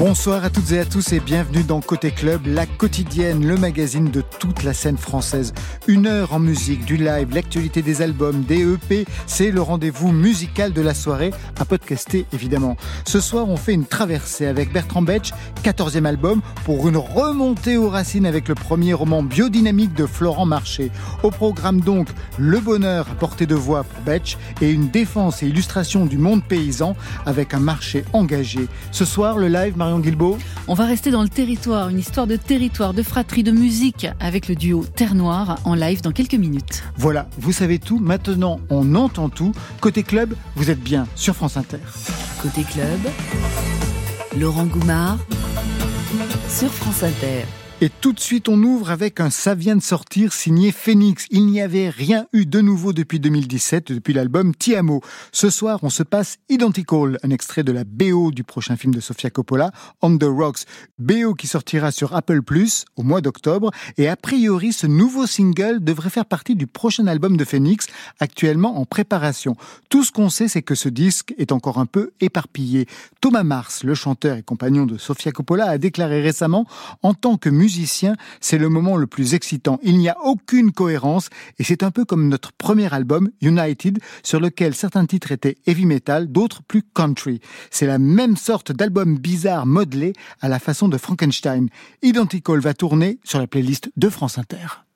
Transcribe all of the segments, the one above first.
Bonsoir à toutes et à tous et bienvenue dans Côté Club, la quotidienne, le magazine de toute la scène française. Une heure en musique, du live, l'actualité des albums, des EP, c'est le rendez-vous musical de la soirée, à podcaster évidemment. Ce soir, on fait une traversée avec Bertrand Betch, 14e album, pour une remontée aux racines avec le premier roman biodynamique de Florent Marché. Au programme donc, le bonheur à portée de voix pour Betch et une défense et illustration du monde paysan avec un marché engagé. Ce soir, le live, Marion On va rester dans le territoire, une histoire de territoire, de fratrie, de musique avec le duo Terre Noire en live dans quelques minutes. Voilà, vous savez tout, maintenant on entend tout. Côté club, vous êtes bien sur France Inter. Côté club, Laurent Goumard sur France Inter. Et tout de suite, on ouvre avec un Ça vient de sortir signé Phoenix. Il n'y avait rien eu de nouveau depuis 2017, depuis l'album Tiamo. Ce soir, on se passe Identical, un extrait de la BO du prochain film de Sofia Coppola, On the Rocks. BO qui sortira sur Apple Plus au mois d'octobre. Et a priori, ce nouveau single devrait faire partie du prochain album de Phoenix, actuellement en préparation. Tout ce qu'on sait, c'est que ce disque est encore un peu éparpillé. Thomas Mars, le chanteur et compagnon de Sofia Coppola, a déclaré récemment, en tant que musicien, c'est le moment le plus excitant. Il n'y a aucune cohérence et c'est un peu comme notre premier album, United, sur lequel certains titres étaient heavy metal, d'autres plus country. C'est la même sorte d'album bizarre modelé à la façon de Frankenstein. Identical va tourner sur la playlist de France Inter.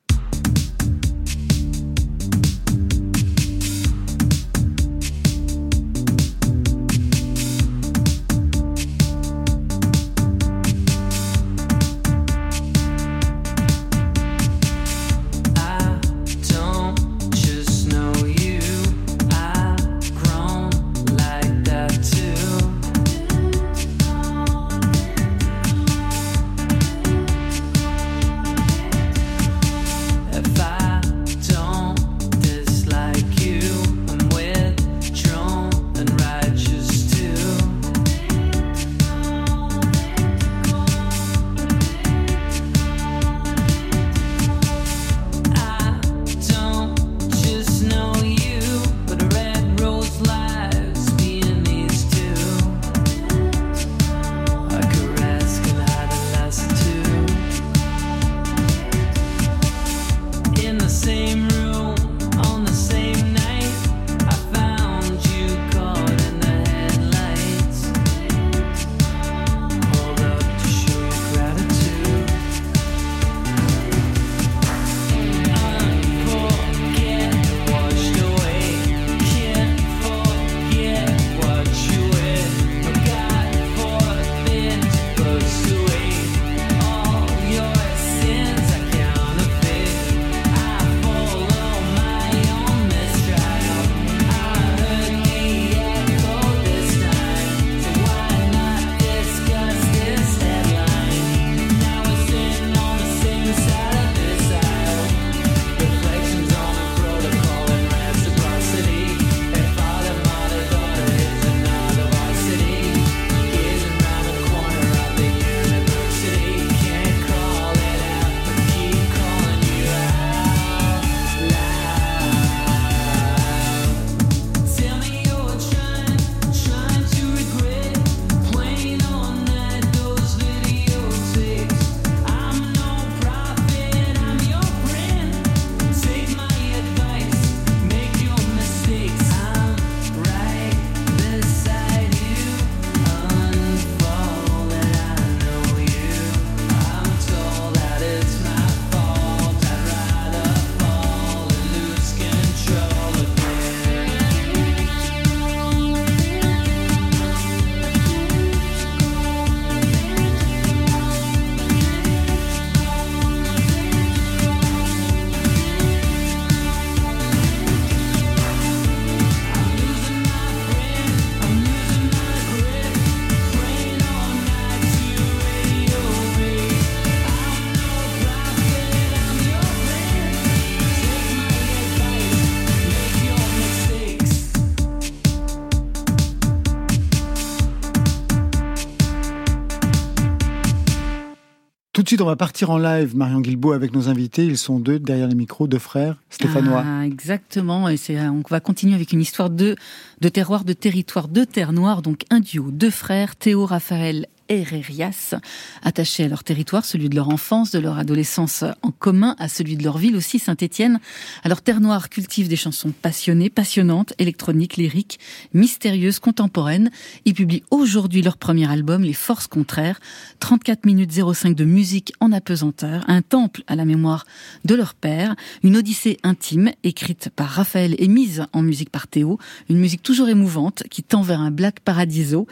Tout de suite, on va partir en live, Marion Guilbault, avec nos invités. Ils sont deux derrière les micros, deux frères stéphanois. Ah, exactement. Et c'est, on va continuer avec une histoire de, de terroir, de territoire, de terre noire. Donc un duo, deux frères, Théo, Raphaël Herrerias, attachés à leur territoire, celui de leur enfance, de leur adolescence en commun, à celui de leur ville aussi, Saint-Étienne. Alors Terre Noire cultive des chansons passionnées, passionnantes, électroniques, lyriques, mystérieuses, contemporaines. Ils publient aujourd'hui leur premier album, Les Forces Contraires, 34 minutes 05 de musique en apesanteur, un temple à la mémoire de leur père, une odyssée intime écrite par Raphaël et mise en musique par Théo, une musique toujours émouvante qui tend vers un Black Paradiso,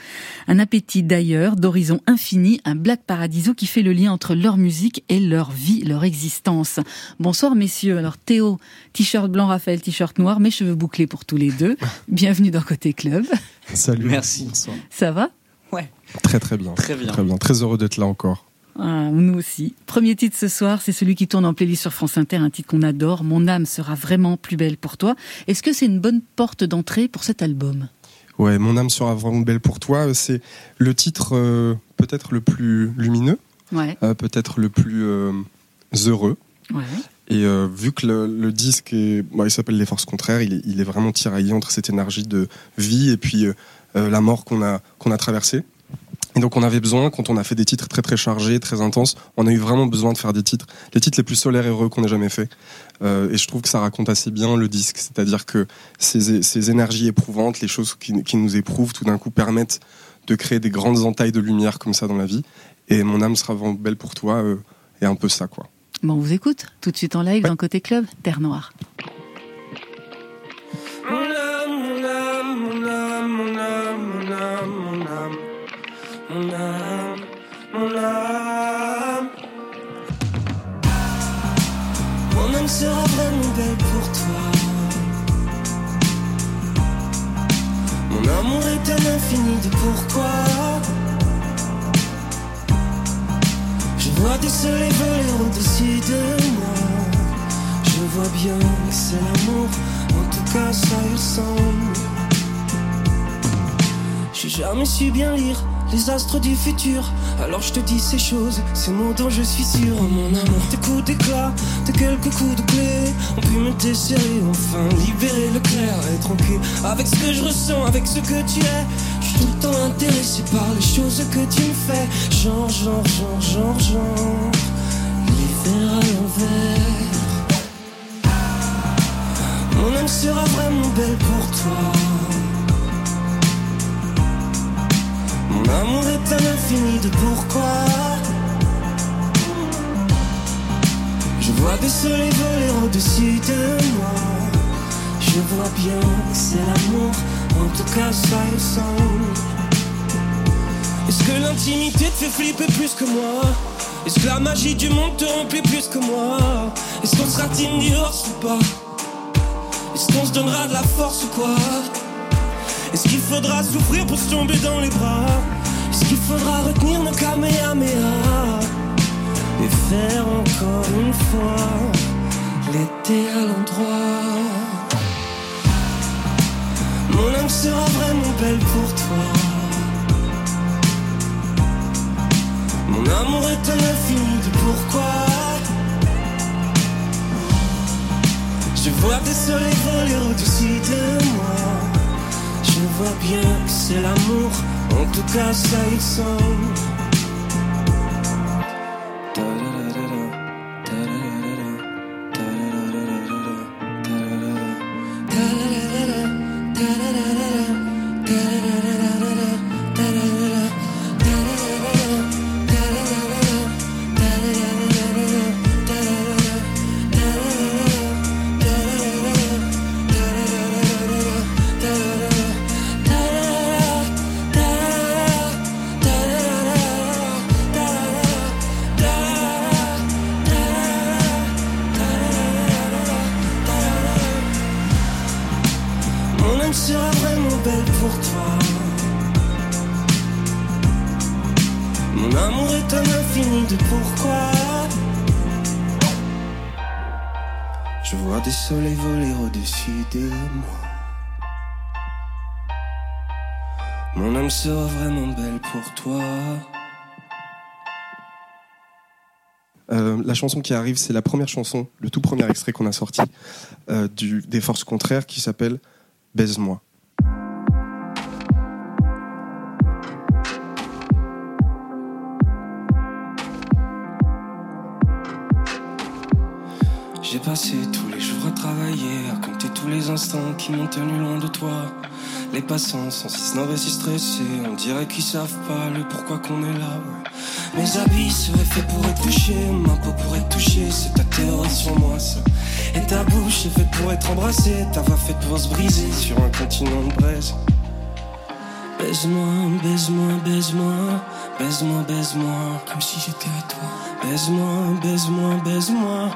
un appétit d'ailleurs, d'origine infini, un Black Paradiso qui fait le lien entre leur musique et leur vie, leur existence. Bonsoir messieurs. Alors Théo, t-shirt blanc, Raphaël, t-shirt noir, mes cheveux bouclés pour tous les deux. Bienvenue dans Côté Club. Salut. Merci. Ça va? Ouais. Très très bien. Très bien. Très bien. Très heureux d'être là encore. Ah, nous aussi. Premier titre ce soir, c'est celui qui tourne en playlist sur France Inter, un titre qu'on adore. Mon âme sera vraiment plus belle pour toi. Est-ce que c'est une bonne porte d'entrée pour cet album? Ouais, Mon âme sera vraiment belle pour toi. C'est le titre euh, peut-être le plus lumineux, ouais. euh, peut-être le plus euh, heureux. Ouais. Et vu que le, le disque est, bon, il s'appelle Les Forces Contraires, il est, il est, vraiment tiraillé entre cette énergie de vie et puis la mort qu'on a, qu'on a traversée. Et donc on avait besoin, quand on a fait des titres très très chargés, très intenses, on a eu vraiment besoin de faire des titres, les titres les plus solaires et heureux qu'on ait jamais fait. Euh, et je trouve que ça raconte assez bien le disque, c'est-à-dire que ces, ces, énergies éprouvantes, les choses qui, qui nous éprouvent, tout d'un coup permettent de créer des grandes entailles de lumière comme ça dans la vie. Et mon âme sera vraiment belle pour toi, euh, et un peu ça quoi. Bon, on vous écoute tout de suite en live Ouais. dans Côté Club, Terre Noire. Est un infini de pourquoi. Je vois des soleils voler au-dessus de moi. Je vois bien que c'est l'amour, en tout cas ça y ressemble. J'ai jamais su bien lire les astres du futur, alors je te dis ces choses, ces mots dont je suis sûr. Oh, mon amour, tes coups d'éclat, de quelques coups de clé, ont pu me desserrer, enfin libérer le clair, en paix avec ce que je ressens, avec ce que tu es. Tout le temps intéressé par les choses que tu me fais, genre, genre, genre, genre, genre, l'hiver à l'envers. Mon âme sera vraiment belle pour toi. Mon amour est un infini de pourquoi. Je vois des soleils voler au-dessus de moi. Je vois bien que c'est l'amour, en tout cas ça. Est-ce que l'intimité te fait flipper plus que moi? Est-ce que la magie du monde te remplit plus que moi? Est-ce qu'on sera team ou pas? Est-ce qu'on se donnera de la force ou quoi? Est-ce qu'il faudra souffrir pour se tomber dans les bras? Est-ce qu'il faudra retenir nos kamehameha? Et faire encore une fois l'été à l'endroit? Mon âme sera vraiment belle pour toi Mon amour est un infini de pourquoi Je vois des soleils voler au-dessus de moi. Je vois bien que c'est l'amour, en tout cas ça y ressemble. La chanson qui arrive, c'est la première chanson, le tout premier extrait qu'on a sorti euh, des Forces Contraires qui s'appelle Baise-moi. J'ai passé tous les jours à travailler, à compter tous les instants qui m'ont tenu loin de toi. Les passants sont si snobs et si stressés, on dirait qu'ils savent pas le pourquoi qu'on est là. Mes habits seraient faits pour être touchés, ma peau pour être touchée, c'est ta théorie sur moi ça. Et ta bouche est faite pour être embrassée, ta voix faite pour se briser sur un continent de braise. Baise-moi, baise-moi, baise-moi, baise-moi, baise-moi, comme si j'étais à toi. Baise-moi, baise-moi, baise-moi,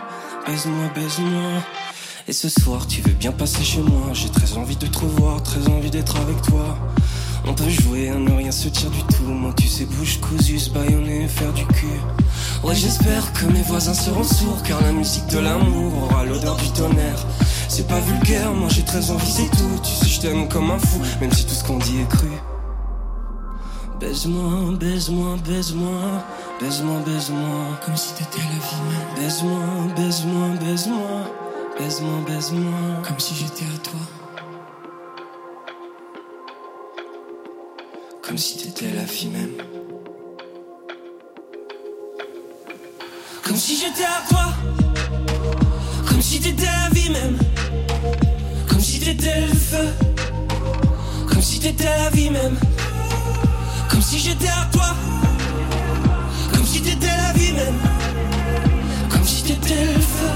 baise-moi, baise-moi. Et ce soir, tu veux bien passer chez moi. J'ai très envie de te revoir, très envie d'être avec toi. On peut jouer ne rien se dire du tout. Moi, tu sais, bouche cousue, se baïonner faire du cul. Ouais, j'espère que mes voisins seront sourds, car la musique de l'amour aura l'odeur du tonnerre. C'est pas vulgaire, moi j'ai très envie, c'est tout. Tu sais, je t'aime comme un fou, même si tout ce qu'on dit est cru. Baise-moi, baise-moi, baise-moi, baise-moi, baise-moi, comme si t'étais la vie même. Baise-moi, baise-moi, baise-moi, baise-moi, baise-moi, comme si j'étais à toi. Comme si t'étais la vie même. Comme si j'étais à toi. Comme si t'étais la vie même. Comme si t'étais le feu. Comme si t'étais la vie même. Comme si j'étais à toi. Si t'étais la vie même. Comme si t'étais le feu.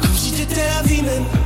Comme si t'étais la vie même.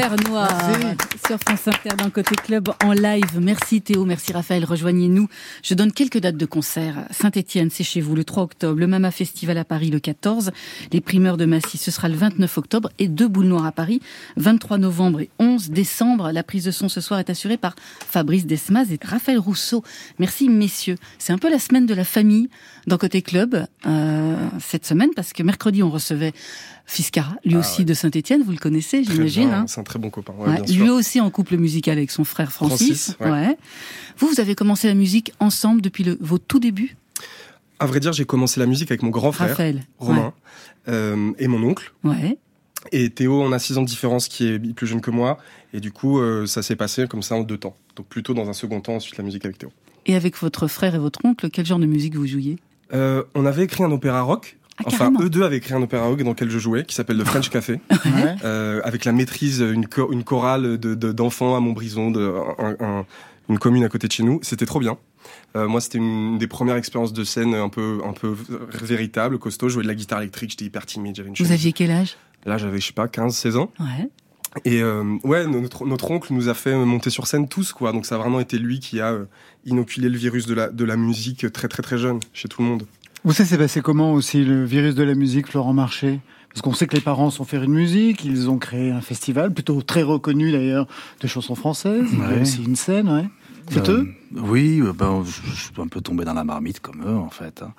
Terre Noire Merci. sur France Inter Côté Club en live. Merci Théo, merci Raphaël, rejoignez-nous. Je donne quelques dates de concert. Saint-Etienne, c'est chez vous le 3 octobre, le Mama Festival à Paris le 14, les primeurs de Massy, ce sera le 29 octobre et deux boules noires à Paris, 23 novembre et 11 décembre. La prise de son ce soir est assurée par Fabrice Desmas et Raphaël Rousseau. Merci messieurs. C'est un peu la semaine de la famille dans Côté Club euh, cette semaine parce que mercredi on recevait Fiscara, lui Ah aussi ouais. de Saint-Etienne, vous le connaissez, j'imagine. hein C'est un très bon copain. ouais, Ouais, bien sûr. lui aussi en couple musical avec son frère Francis. Francis. Vous, vous avez commencé la musique ensemble depuis le, vos tout débuts, À vrai dire, j'ai commencé la musique avec mon grand frère, Raphaël. Romain, euh, et mon oncle. Ouais. Et Théo, on a 6 ans de différence, qui est plus jeune que moi. Et du coup, euh, ça s'est passé comme ça en deux temps. Donc plutôt dans un second temps, ensuite la musique avec Théo. Et avec votre frère et votre oncle, quel genre de musique vous jouiez? Euh, on avait écrit un opéra rock. Ah, enfin, eux deux avaient écrit un opéra rock dans lequel je jouais, qui s'appelle le French Café, Ouais. euh, avec la maîtrise, une, cho- une chorale de- de- d'enfants à Montbrison, de, un- un- une commune à côté de chez nous. C'était trop bien. Euh, moi, c'était une des premières expériences de scène un peu, un peu véritable, costaud. Je jouais de la guitare électrique, j'étais hyper timide, j'avais une Vous aviez quel âge? Là, j'avais, je sais pas, 15, 16 ans. Ouais. Et euh, ouais, notre, notre oncle nous a fait monter sur scène tous, quoi. Donc ça a vraiment été lui qui a euh, inoculé le virus de la, de la musique très très très jeune chez tout le monde. Vous savez, c'est passé comment aussi le virus de la musique, Florent Marché Parce qu'on sait que les parents sont faire une musique, ils ont créé un festival, plutôt très reconnu d'ailleurs, de chansons françaises. Ouais. aussi une scène, ouais. C'est Euh, eux? Oui, euh, ben, je, je suis un peu tombé dans la marmite comme eux, en fait. hein.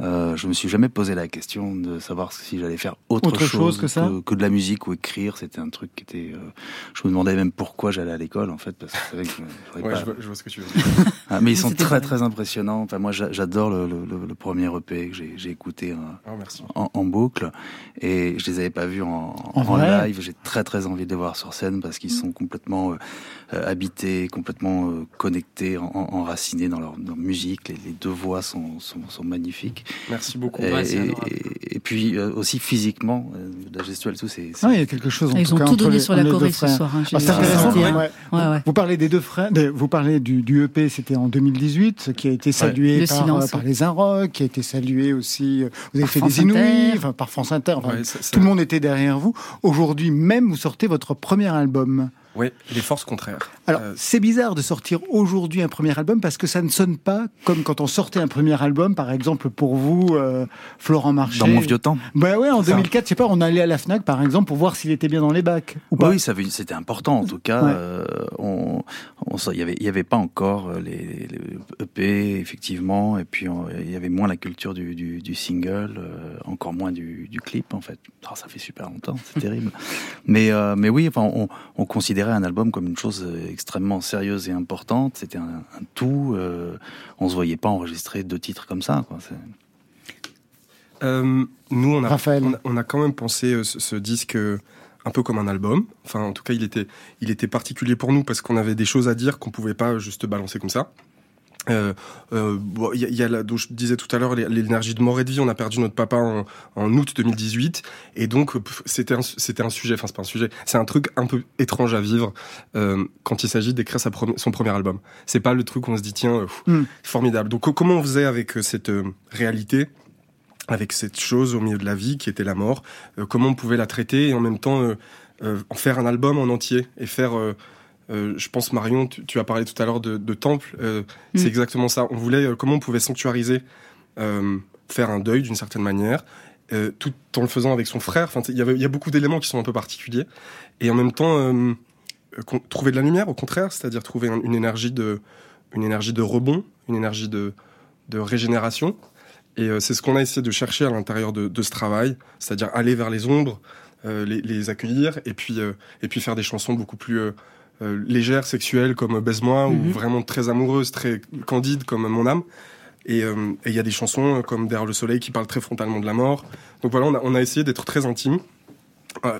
Euh, je me suis jamais posé la question de savoir si j'allais faire autre, Autre chose que ça que, de la musique ou écrire. C'était un truc qui était. euh, je me demandais même pourquoi j'allais à l'école, en fait, parce que c'est vrai que Ouais, pas- je, vois, je vois ce que tu veux dire. Ah, mais ils sont très très impressionnants. Enfin, moi, j'a- j'adore le, le, le- le premier EP que j'ai écouté euh, merci. en, en boucle et je les avais pas vus en, En en vrai live. J'ai très très envie de les voir sur scène parce qu'ils sont complètement euh, euh, habités, complètement euh, connectés, en- en- enracinés dans leur, leur musique. Les, les deux voix sont, sont, sont magnifiques. Merci beaucoup. Et, Ouais, puis euh, aussi physiquement, euh, la gestuelle, tout, c'est. Ah, il y a quelque chose en Ils tout ont cas, tout entre donné les- sur la Corée ce soir. hein, Ah, c'est intéressant. senti, ouais. Ouais, ouais. Vous parlez des deux frères, vous parlez du, du EP, c'était en 2018, qui a été salué Le par, silence, euh, par les Inrocks, qui a été salué aussi. euh, Vous avez fait France des Inouïs, enfin, par France Inter. enfin, Ouais, ça- ça- tout le monde était derrière vous. Aujourd'hui même, vous sortez votre premier album. Oui, les forces contraires. Alors, Euh, c'est bizarre de sortir aujourd'hui un premier album parce que ça ne sonne pas comme quand on sortait un premier album, par exemple pour vous, euh, Florent Marché. Dans mon vieux temps. Bah ouais, en Ça. 2004, je sais pas, on allait à la Fnac par exemple pour voir s'il était bien dans les bacs ou pas. Oui, ça c'était important en tout cas. Ouais. euh, on, on, il y avait, il y avait pas encore les, les EP effectivement, et puis il y avait moins la culture du, du, du single, euh, encore moins du, du clip en fait. Ah, ça fait super longtemps, c'est terrible. Mais euh, mais oui, enfin, on, on considérait un album comme une chose euh, extrêmement sérieuse et importante. C'était un, un tout. Euh, on se voyait pas enregistrer deux titres comme ça. Quoi. C'est- Euh, nous, on a, Raphaël. on a, on a quand même pensé euh, ce, ce disque euh, un peu comme un album. Enfin, en tout cas, il était, il était particulier pour nous parce qu'on avait des choses à dire qu'on pouvait pas juste balancer comme ça. Euh, euh, bon, y a, y a la, dont je disais tout à l'heure l'é- l'énergie de mort et de vie. On a perdu notre papa en, en août 2018 et donc pff, c'était un, c'était un sujet. Enfin, c'est pas un sujet. C'est un truc un peu étrange à vivre euh, quand il s'agit d'écrire sa son premier album. C'est pas le truc où on se dit tiens, euh, pff, Mm. formidable. Donc co- comment on faisait avec euh, cette euh, réalité? avec cette chose au milieu de la vie qui était la mort, euh, comment on pouvait la traiter et en même temps euh, euh, en faire un album en entier et faire, euh, je pense Marion, tu, tu as parlé tout à l'heure de, de temple, euh, Mm. c'est exactement ça. On voulait euh, comment on pouvait sanctuariser, faire un deuil d'une certaine manière, tout en le faisant avec son frère. Enfin, il y y a beaucoup d'éléments qui sont un peu particuliers et en même temps trouver de la lumière, au contraire, c'est-à-dire trouver un- une énergie de, une énergie de rebond, une énergie de, de régénération. Et c'est ce qu'on a essayé de chercher à l'intérieur de, de ce travail, c'est-à-dire aller vers les ombres, les, les accueillir, et puis, et puis faire des chansons beaucoup plus euh, légères, sexuelles, comme Baise-moi, Mhm. ou vraiment très amoureuses, très candides, comme Mon âme. Et euh, il y a des chansons euh, comme Derrière le soleil qui parlent très frontalement de la mort. Donc voilà, on a, on a essayé d'être très intime,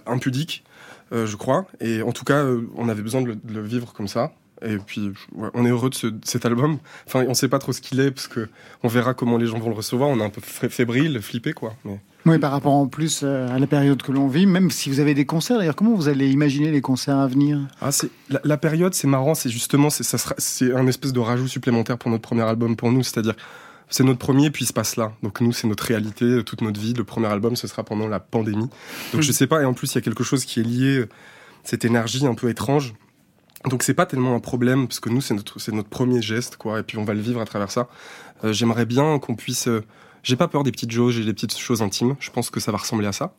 impudique, euh, je crois. Et en tout cas, on avait besoin de le, de le vivre comme ça. Et puis, ouais, on est heureux de, ce- de cet album. Enfin, on sait pas trop ce qu'il est, parce que on verra comment les gens vont le recevoir. On est un peu fé- fébrile, flippé, quoi. Mais... Oui, par rapport en plus euh, à la période que l'on vit, même si vous avez des concerts, d'ailleurs, comment vous allez imaginer les concerts à venir? Ah, c'est la, la période, c'est marrant. C'est justement, c'est ça sera, c'est un espèce de rajout supplémentaire pour notre premier album pour nous. C'est-à-dire, c'est notre premier, puis il se passe là. Donc nous, c'est notre réalité, euh, toute notre vie. Le premier album, ce sera pendant la pandémie. Donc je sais pas. Et en plus, il y a quelque chose qui est lié, euh, cette énergie un peu étrange. Donc c'est pas tellement un problème parce que nous, c'est notre, c'est notre premier geste, quoi. Et puis on va le vivre à travers ça. Euh, J'aimerais bien qu'on puisse. euh, j'ai pas peur des petites jauges et des petites choses intimes. Je pense que ça va ressembler à ça.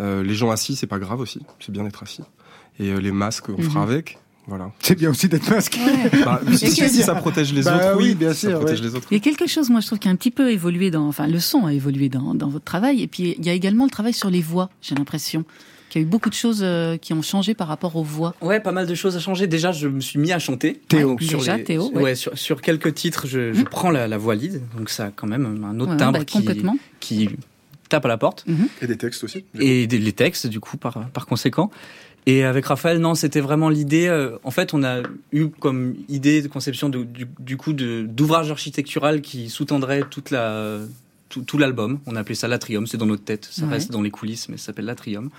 Euh, les gens assis, c'est pas grave aussi. C'est bien d'être assis. Et euh, les masques, on fera Mhm. avec. Voilà. C'est bien aussi d'être masqué. Bah, si, si, si ça protège les Bah autres, oui, oui, bien ça sûr, protège ouais. les autres. Il y a quelque chose, moi, je trouve, qui a un petit peu évolué dans, enfin, le son a évolué dans, dans votre travail. Et puis, il y a également le travail sur les voix, j'ai l'impression. Qu'il y a eu beaucoup de choses euh, qui ont changé par rapport aux voix. Ouais, pas mal de choses à changer. Déjà, je me suis mis à chanter. Théo. Donc, sur Déjà, les- Théo, ouais. ouais. sur, sur quelques titres, je, je prends la, la voix lead. Donc, ça a quand même un autre Ouais, timbre bah, qui, complètement. qui tape à la porte. Et des textes aussi. Et des- les textes, du coup, par, par conséquent. Et avec Raphaël, non, c'était vraiment l'idée. euh, en fait, on a eu comme idée de conception de- du, du coup d'ouvrage architectural qui sous-tendrait toute la tout, tout l'album. On a appelé ça l'atrium. C'est dans notre tête. Ça Ouais. reste dans les coulisses, mais ça s'appelle l'atrium.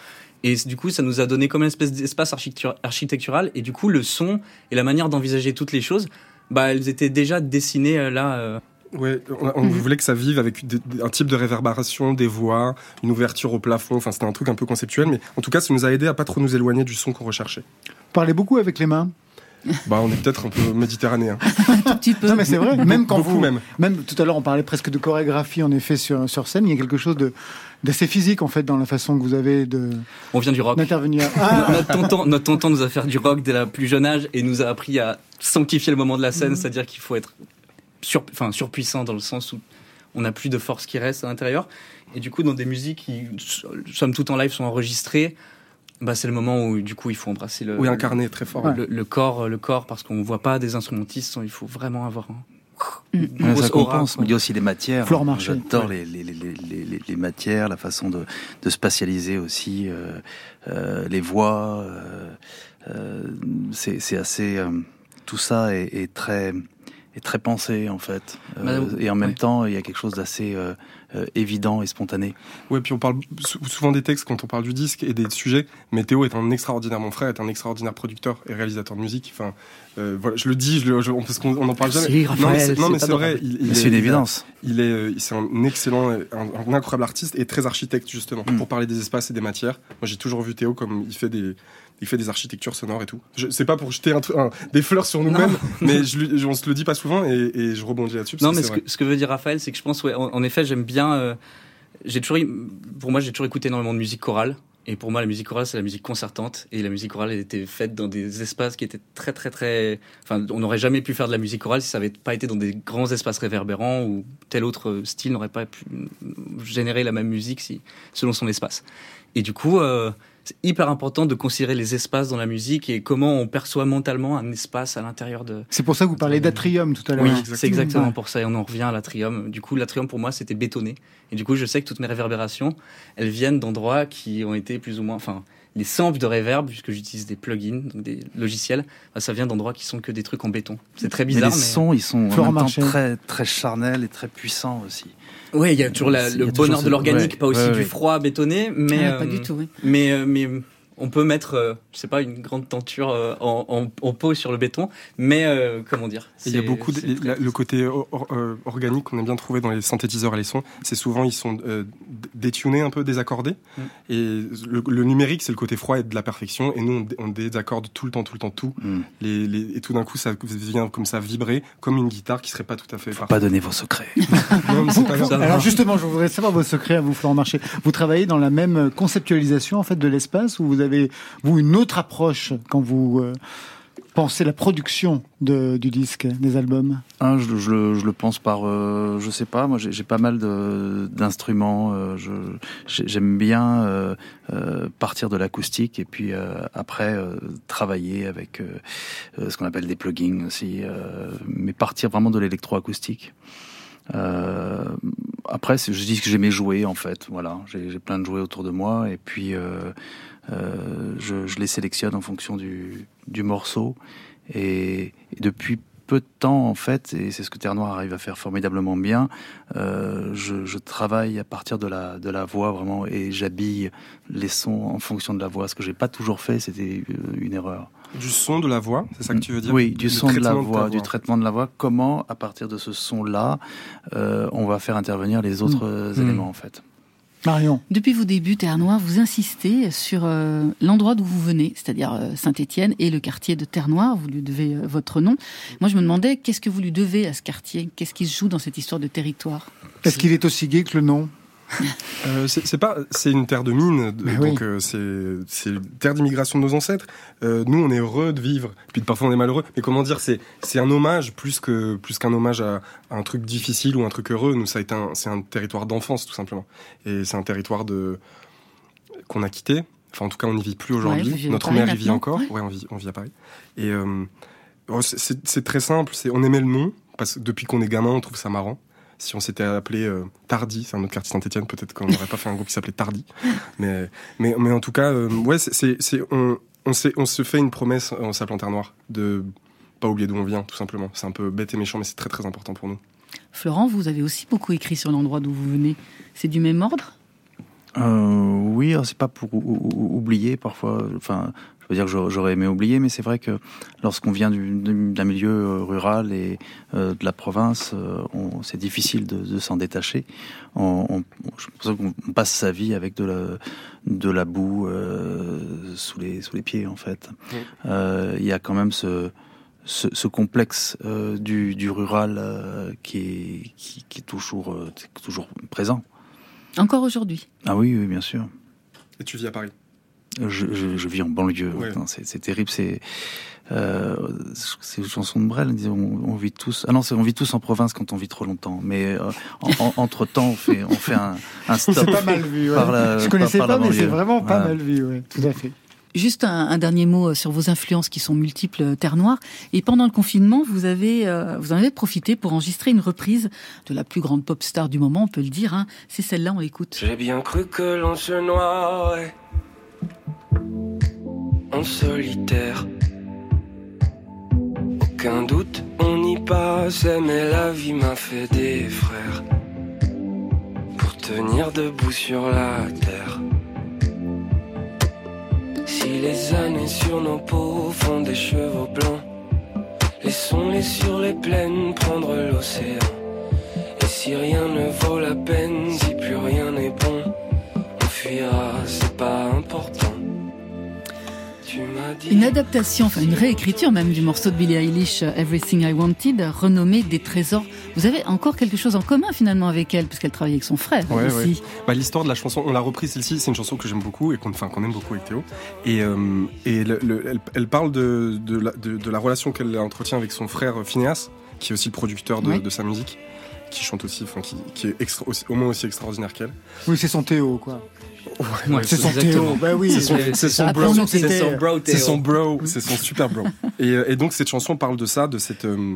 Et du coup, ça nous a donné comme une espèce d'espace architectur- architectural. Et du coup, le son et la manière d'envisager toutes les choses, bah, elles étaient déjà dessinées euh, là. euh, Ouais, on, on Mhm. voulait que ça vive avec un type de réverbération, des voix, une ouverture au plafond. Enfin, c'était un truc un peu conceptuel, mais en tout cas, ça nous a aidé à pas trop nous éloigner du son qu'on recherchait. Parlez beaucoup avec les mains. Bah, on est peut-être un peu méditerranéen. Un tout petit peu. Non, mais c'est vrai. Même quand Beaucoup vous, même. même tout à l'heure, on parlait presque de chorégraphie en effet sur, sur scène. Il y a quelque chose de d'assez physique en fait dans la façon que vous avez de on vient du rock. d'intervenir. Ah, notre tonton, notre tonton nous a fait du rock dès le plus jeune âge et nous a appris à sanctifier le moment de la scène, c'est-à-dire qu'il faut être sur, enfin, surpuissant dans le sens où on n'a plus de force qui reste à l'intérieur. Et du coup, dans des musiques qui, somme toute en live, sont enregistrées, bah, c'est le moment où du coup il faut embrasser le, Oui, incarné très fort. le, le corps, le corps, parce qu'on voit pas des instrumentistes, il faut vraiment avoir un, Mm. une Ouais, grosse ça compense. quoi. Il y a aussi les matières. Flore Marché. J'adore les, les, les, les, les, les matières, la façon de, de spatialiser aussi euh, euh, les voix. euh, euh, c'est c'est assez. euh, tout ça est, est très est très pensé en fait. Euh, Madame- et en même ouais. temps, il y a quelque chose d'assez évident et spontané. Ouais, puis on parle sou- souvent des textes quand on parle du disque et des sujets. Mais Théo est un extraordinaire, mon frère est un extraordinaire producteur et réalisateur de musique. Enfin, euh, voilà, je le dis, je le, je- parce qu'on on en parle jamais. Non, mais Raphaël, c'est non, mais c'est c'est vrai. Il, il C'est est- une évidence. Il est, euh, c'est un excellent, un, un incroyable artiste et très architecte justement Mm. pour parler des espaces et des matières. Moi, j'ai toujours vu Théo comme il fait des, il fait des architectures sonores et tout. Je c'est pas pour jeter un, des fleurs sur nous-mêmes, mais je, on se le dit pas souvent et, et je rebondis là-dessus. Non, mais ce que, ce que veut dire Raphaël, c'est que je pense, ouais, en, en effet, j'aime bien. euh, j'ai toujours, pour moi, j'ai toujours écouté énormément de musique chorale. Et pour moi, la musique chorale, c'est la musique concertante. Et la musique chorale, elle était faite dans des espaces qui étaient très, très, très. Enfin, on n'aurait jamais pu faire de la musique chorale si ça n'avait pas été dans des grands espaces réverbérants ou tel autre style n'aurait pas pu générer la même musique si, selon son espace. Et du coup, euh, c'est hyper important de considérer les espaces dans la musique et comment on perçoit mentalement un espace à l'intérieur de, C'est pour ça que vous parlez d'atrium tout à l'heure. oui, exactement. c'est exactement Ouais. pour ça. Et on en revient à l'atrium. Du coup, l'atrium pour moi, c'était bétonné. Et du coup, je sais que toutes mes réverbérations, elles viennent d'endroits qui ont été plus ou moins, enfin, les samples de réverb, puisque j'utilise des plugins, donc des logiciels, bah, ça vient d'endroits qui sont que des trucs en béton. C'est très Mais bizarre, les mais. sons, ils sont en même temps Marchais. très, très charnels et très puissants aussi. Ouais, il y a toujours la- le toujours bonheur ce- de l'organique, ouais, pas aussi ouais, du ouais. froid bétonné, mais. Ouais, Pas euh, du tout, oui. Mais, euh, mais on peut mettre, euh, je sais pas, une grande tenture euh, en, en, en pot sur le béton, mais euh, comment dire Il y a beaucoup de- la- le côté or- or- euh, organique qu'on aime bien trouver dans les synthétiseurs et les sons. C'est souvent ils sont euh, détunés, un peu désaccordés. Mm. Et le, le numérique, c'est le côté froid et de la perfection. Et nous, on, on désaccorde tout le temps, tout le temps, tout. Mm. Les, les- et tout d'un coup, ça vient comme ça vibrer, comme une guitare qui serait pas tout à fait Faut parfaite. pas donner vos secrets. Non, mais c'est pas grave. Ça va. Alors justement, je voudrais savoir vos secrets à vous, Florent Marché. Vous travaillez dans la même conceptualisation en fait de l'espace ou vous avez vous une autre approche quand vous euh, pensez la production de, du disque, des albums? Je, le- pense par, euh, je sais pas, moi j'ai pas mal d'instruments. euh, J'aime bien euh, euh, partir de l'acoustique et puis après travailler avec ce qu'on appelle des plugins aussi, mais partir vraiment de l'électroacoustique. Euh, après, je dis que j'aimais jouer en fait. Voilà, j'ai plein de jouets autour de moi et puis je, je les sélectionne en fonction du, du morceau. Et, et depuis peu de temps en fait, et c'est ce que Terre Noire arrive à faire formidablement bien, euh, je, je travaille à partir de la, de la voix vraiment et j'habille les sons en fonction de la voix. Ce que j'ai pas toujours fait, c'était euh, une erreur. Du son, de la voix, c'est ça que tu veux dire? Oui, du son de la voix, du traitement de la voix. Comment, à partir de ce son-là, euh, on va faire intervenir les autres euh, Mm. éléments en fait? Marion, Depuis vos débuts, Terre Noire, vous insistez sur euh, l'endroit d'où vous venez, c'est-à-dire euh, Saint-Étienne et le quartier de Terre Noire. Vous lui devez euh, votre nom. Moi, je me demandais qu'est-ce que vous lui devez à ce quartier? Qu'est-ce qui se joue dans cette histoire de territoire? Est-ce qu'il est aussi gay que le nom? Euh, c'est pas, c'est une terre de mine, de- Mais oui. donc euh, c'est c'est une terre d'immigration de nos ancêtres. Euh, nous, on est heureux de vivre, puis parfois on est malheureux. Mais comment dire, c'est c'est un hommage plus que plus qu'un hommage à, à un truc difficile ou un truc heureux. Nous, ça a été un, c'est un territoire d'enfance tout simplement, et c'est un territoire de qu'on a quitté. Enfin, en tout cas, on n'y vit plus aujourd'hui. Notre mère y vit encore. ouais. Ouais, on vit, on vit à Paris. Et oh, c'est- très simple. C'est on aimait le nom parce que depuis qu'on est gamin, on trouve ça marrant. Si on s'était appelé euh, Tardy, c'est un autre quartier Saint-Etienne, peut-être qu'on n'aurait pas fait un groupe qui s'appelait Tardy. Mais, mais, mais en tout cas, euh, ouais, c'est, on, on, s'est- on se fait une promesse en s'appelant Terre Noire de pas oublier d'où on vient, tout simplement. C'est un peu bête et méchant, mais c'est très très important pour nous. Florent, vous avez aussi beaucoup écrit sur l'endroit d'où vous venez. C'est du même ordre? Euh, oui, alors c'est pas pour ou- ou- oublier parfois. Enfin, je veux dire que j'aurais- aimé oublier, mais c'est vrai que lorsqu'on vient du- d'un milieu euh, rural et euh, de la province, euh, c'est difficile de, de s'en détacher. On, on, je pense qu'on passe sa vie avec de la, de la boue euh, sous les sous les pieds en fait. Oui. Euh, Il y a quand même ce ce, ce complexe euh, du, du rural euh, qui, est, qui, qui est toujours euh, toujours présent. Encore aujourd'hui? Ah oui, oui, bien sûr. Et tu vis à Paris? Je, je, je vis en banlieue. Ouais. C'est c'est terrible. C'est euh, c'est une chanson de Brel. On, on vit tous. Ah non, c'est on vit tous en province quand on vit trop longtemps. Mais euh, entre temps, on fait on fait un, un stop. C'est pas mal vu. ouais. par la- Je connaissais par- par pas, mais c'est vraiment pas Voilà. mal vu. Ouais, tout à fait. Juste un, un dernier mot euh, sur vos influences qui sont multiples, euh, Terre Noire. Et pendant le confinement, vous avez, euh, vous en avez profité pour enregistrer une reprise de la plus grande pop star du moment, on peut le dire. Hein. C'est celle-là, on l'écoute. J'ai bien cru que l'on se noierait en solitaire. Aucun doute, on y passait, mais la vie m'a fait des frères pour tenir debout sur la terre. Si les années sur nos peaux font des cheveux blancs, laissons-les sur les plaines prendre l'océan. Et si rien ne vaut la peine, si plus rien n'est bon, on fuira, pas important. Une adaptation, enfin une réécriture même du morceau de Billie Eilish, Everything I Wanted, renommé Des Trésors. Vous avez encore quelque chose en commun finalement avec elle, puisqu'elle travaille avec son frère Ouais, aussi. ouais. Bah, L'histoire de la chanson, on l'a reprise celle-ci, c'est une chanson que j'aime beaucoup et qu'on enfin, qu'on aime beaucoup avec Théo. Et, euh, et le- le- elle, elle parle de, de, la, de- de la relation qu'elle entretient avec son frère Phineas, qui est aussi le producteur de, Ouais. de sa musique, qui chante aussi, enfin qui, qui est extra- aussi- au moins aussi extraordinaire qu'elle. Oui, c'est son Théo, quoi. Ouais, C'est son. Théo, bah oui. C'est son, c'est bro. C'est son bro, C'est son bro, c'est son super bro. et, euh, et donc cette chanson parle de ça, de cette euh,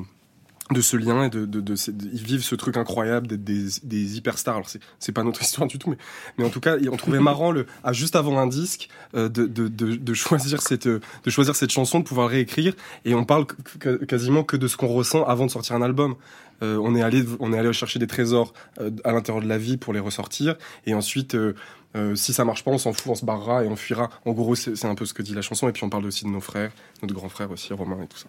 de ce lien et de, de, de, ces- de- ils vivent ce truc incroyable d'être des, des hyperstars. Alors c'est pas notre histoire du tout, mais mais en tout cas on trouvait marrant le à juste avant un disque euh, de, de, de, de choisir cette de choisir cette chanson, de pouvoir réécrire et on parle que- quasiment que de ce qu'on ressent avant de sortir un album. Euh, on est allé on est allé chercher des trésors euh, à l'intérieur de la vie pour les ressortir et ensuite euh, si ça marche pas, on s'en fout, on se barrera et on fuira. En gros, c'est un peu ce que dit la chanson. Et puis on parle aussi de nos frères, notre grand frère aussi, Romain et tout ça.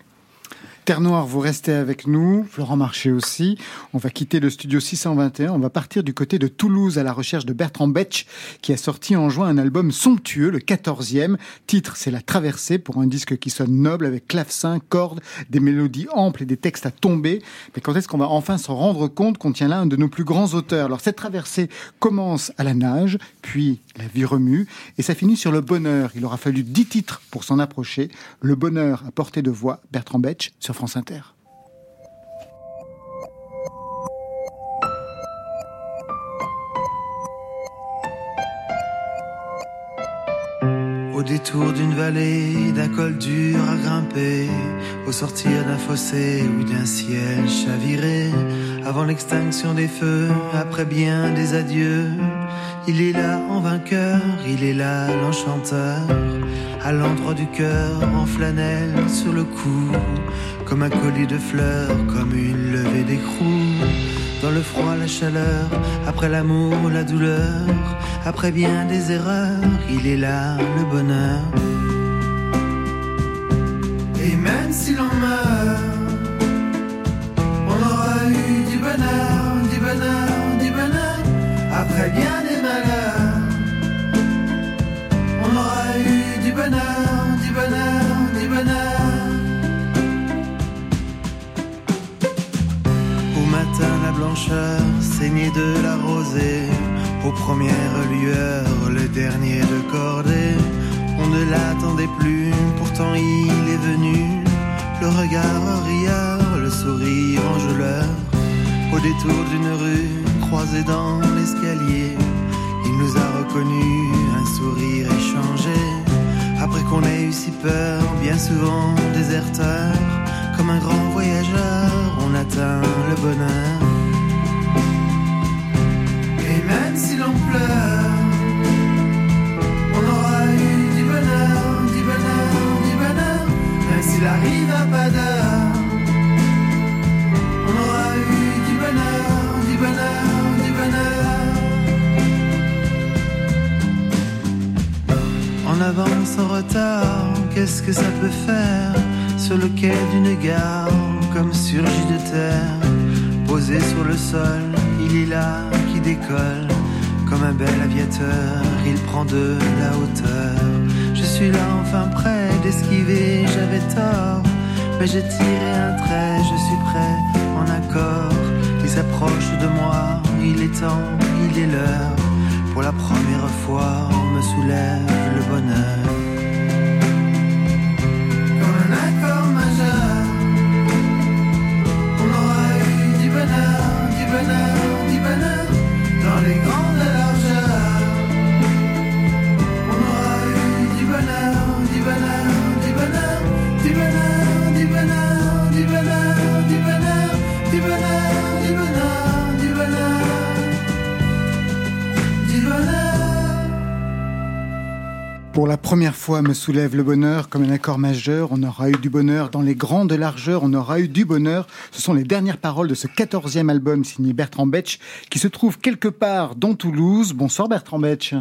Terre Noire, vous restez avec nous, Florent Marché aussi. On va quitter le studio 621, on va partir du côté de Toulouse à la recherche de Bertrand Betch, qui a sorti en juin un album somptueux, le 14e. Titre, c'est La Traversée, pour un disque qui sonne noble avec clavecin, cordes, des mélodies amples et des textes à tomber. Mais quand est-ce qu'on va enfin se rendre compte qu'on tient là un de nos plus grands auteurs? Alors cette traversée commence à la nage, puis la vie remue, et ça finit sur le bonheur. Il aura fallu dix titres pour s'en approcher. Le bonheur à portée de voix, Bertrand Betch sur France Inter. Au détour d'une vallée, d'un col dur à grimper, au sortir d'un fossé ou d'un ciel chaviré, avant l'extinction des feux, après bien des adieux, il est là en vainqueur, il est là l'enchanteur, à l'endroit du cœur, en flanelle sur le cou, comme un collier de fleurs, comme une levée d'écrou. Dans le froid, la chaleur, après l'amour, la douleur, après bien des erreurs, il est là le bonheur. Et même si l'on meurt, on aura eu du bonheur, du bonheur, du bonheur, après bien des malheurs. Bonheur, du bonheur, du bonheur. Au matin, la blancheur saignée de la rosée. Aux premières lueurs, le dernier de cordée. On ne l'attendait plus, pourtant il est venu. Le regard rieur, le sourire enjôleur. Au détour d'une rue, croisé dans l'escalier. Il nous a reconnus, un sourire échangé. Après qu'on ait eu si peur, bien souvent déserteur. Comme un grand voyageur, on atteint le bonheur. Et même si l'on pleure, on aura eu du bonheur, du bonheur, du bonheur. Même s'il arrive à pas d'heure, En avance, en retard, qu'est-ce que ça peut faire Sur le quai d'une gare, comme surgi de terre? Posé sur le sol, il est là qui décolle. Comme un bel aviateur, il prend de la hauteur. Je suis là enfin prêt d'esquiver, j'avais tort. Mais j'ai tiré un trait, je suis prêt, en accord. Il s'approche de moi, il est temps, il est l'heure. Pour la première fois, on me soulève bonheur. Pour la première fois, me soulève le bonheur comme un accord majeur. On aura eu du bonheur dans les grandes largeurs. On aura eu du bonheur. Ce sont les dernières paroles de ce quatorzième album signé Bertrand Betch, qui se trouve quelque part dans Toulouse. Bonsoir Bertrand Betch.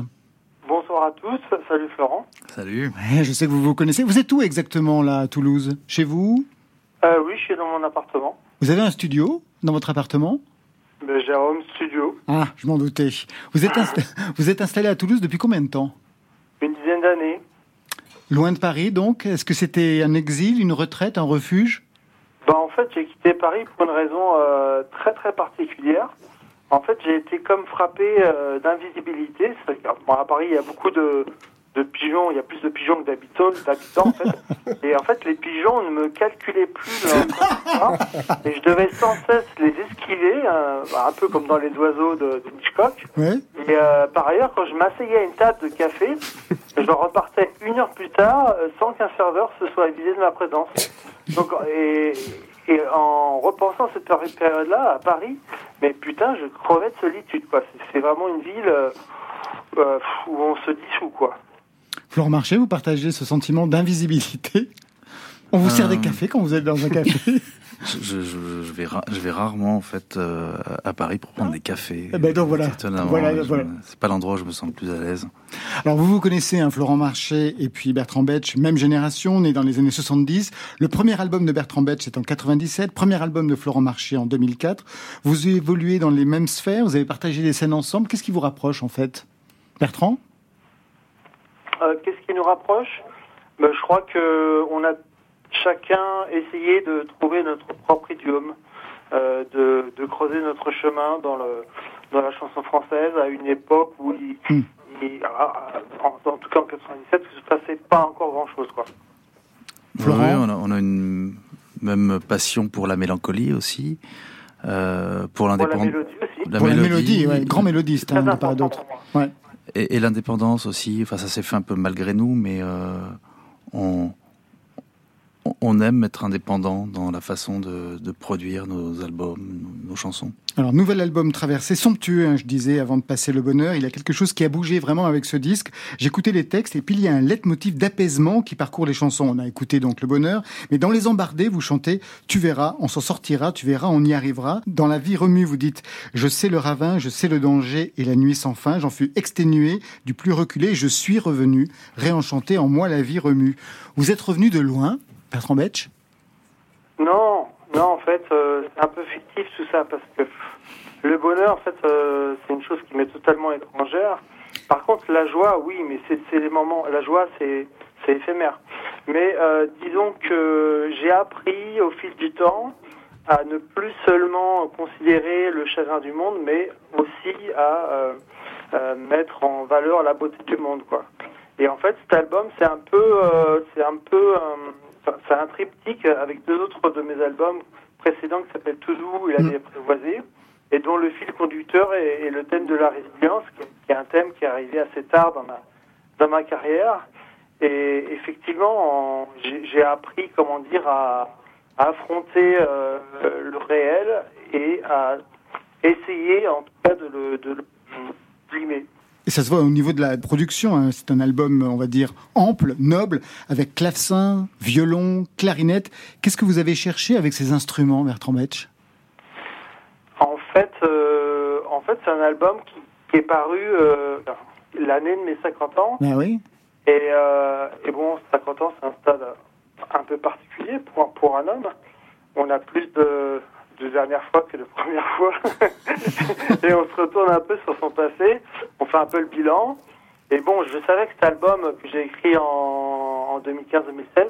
Bonsoir à tous, salut Florent. Salut. Ouais, je sais que vous vous connaissez. Vous êtes où exactement là à Toulouse? Chez vous? Euh, oui, je suis dans mon appartement, Vous avez un studio dans votre appartement? Ben, j'ai un home studio, Ah, je m'en doutais. Vous êtes, insta- vous êtes installé à Toulouse depuis combien de temps? Loin de Paris, donc Est-ce que c'était un exil, une retraite, un refuge? Bah, En fait, j'ai quitté Paris pour une raison euh, très très particulière. En fait, j'ai été comme frappé euh, d'invisibilité. Bon, à Paris, il y a beaucoup de, de pigeons, il y a plus de pigeons que d'habitants, d'habitants en fait. Et en fait, les pigeons ne me calculaient plus et je devais sans cesse les esquiver, euh, un peu comme dans les oiseaux de, de Hitchcock. Ouais. Et euh, par ailleurs, quand je m'asseyais à une table de café, je repartais une heure plus tard euh, sans qu'un serveur se soit avisé de ma présence. Donc, et, et en repensant cette période-là à Paris, mais putain, je crevais de solitude. quoi. C'est- vraiment une ville où on se dissout, quoi. Florent Marché, vous partagez ce sentiment d'invisibilité On vous sert des Euh. cafés quand vous êtes dans un café Je, je, je- je vais, ra- je vais rarement en fait euh, à Paris pour prendre des cafés. Eh ben donc voilà. Voilà. C'est pas l'endroit où je me sens le plus à l'aise. Alors vous vous connaissez, hein, Florent Marché et puis Bertrand Betch, même génération, né dans les années 70. Le premier album de Bertrand Betch est en 97, premier album de Florent Marché en 2004. Vous évoluez dans les mêmes sphères, vous avez partagé des scènes ensemble. Qu'est-ce qui vous rapproche en fait? Bertrand? Euh, Qu'est-ce qui nous rapproche? Ben, Je crois que on a chacun essayé de trouver notre propre idiome, euh, de, de creuser notre chemin dans, le, dans la chanson française à une époque où il, Hmm. il- ah, en, en tout cas en 97, il se passait pas encore grand-chose. quoi. Florent Oui, on a, on a une même passion pour la mélancolie aussi, euh, pour Pour la l'indépendance. mélodie aussi. La Pour la mélodie, mélodie, ouais, grand mélodiste, hein, de part et important d'autre. Ouais. Et, et l'indépendance aussi, enfin ça s'est fait un peu malgré nous, mais euh, on, on aime être indépendant dans la façon de, de produire nos albums, nos, chansons. Alors, nouvel album traversé, somptueux, hein, je disais, avant de passer le bonheur. Il y a quelque chose qui a bougé vraiment avec ce disque. J'écoutais les textes et puis il y a un leitmotiv d'apaisement qui parcourt les chansons. On a écouté donc le bonheur, mais dans les embardés, vous chantez Tu verras, on s'en sortira, tu verras, on y arrivera. Dans la vie remue, vous dites Je sais le ravin, je sais le danger et la nuit sans fin. J'en fus exténué, du plus reculé, je suis revenu, réenchanté en moi la vie remue. Vous êtes revenu de loin, Bertrand Non, non, en fait, euh, c'est un peu fictif tout ça, parce que le bonheur, en fait, euh, c'est une chose qui m'est totalement étrangère. Par contre, la joie, oui, mais c'est les moments. La joie, c'est éphémère. Mais euh, disons que j'ai appris au fil du temps à ne plus seulement considérer le chagrin du monde, mais aussi à mettre en valeur la beauté du monde, quoi. Et en fait, cet album, c'est un peu, c'est un peu, c'est un triptyque avec deux autres de mes albums précédents qui s'appellent Toulouse et La vie apprivoisée, et dont le fil conducteur est, est le thème de la résilience, qui est, un thème qui est arrivé assez tard dans ma dans ma carrière. Et effectivement, en- j'ai appris, comment dire, à, à affronter euh, le réel et à essayer, en tout cas, de le, de le. Et ça se voit au niveau de la production. hein. C'est un album, on va dire, ample, noble, avec clavecin, violon, clarinette. Qu'est-ce que vous avez cherché avec ces instruments, Bertrand Betch En fait, euh, en fait, c'est un album qui, qui est paru euh, l'année de mes 50 ans. Ah oui? Et, euh, et bon, 50 ans, c'est un stade un peu particulier pour, pour un homme. On a plus de, de dernière fois que de première fois. et on se retourne un peu sur son passé. On fait un peu le bilan. Et bon, je savais que cet album que j'ai écrit en, en 2015-2016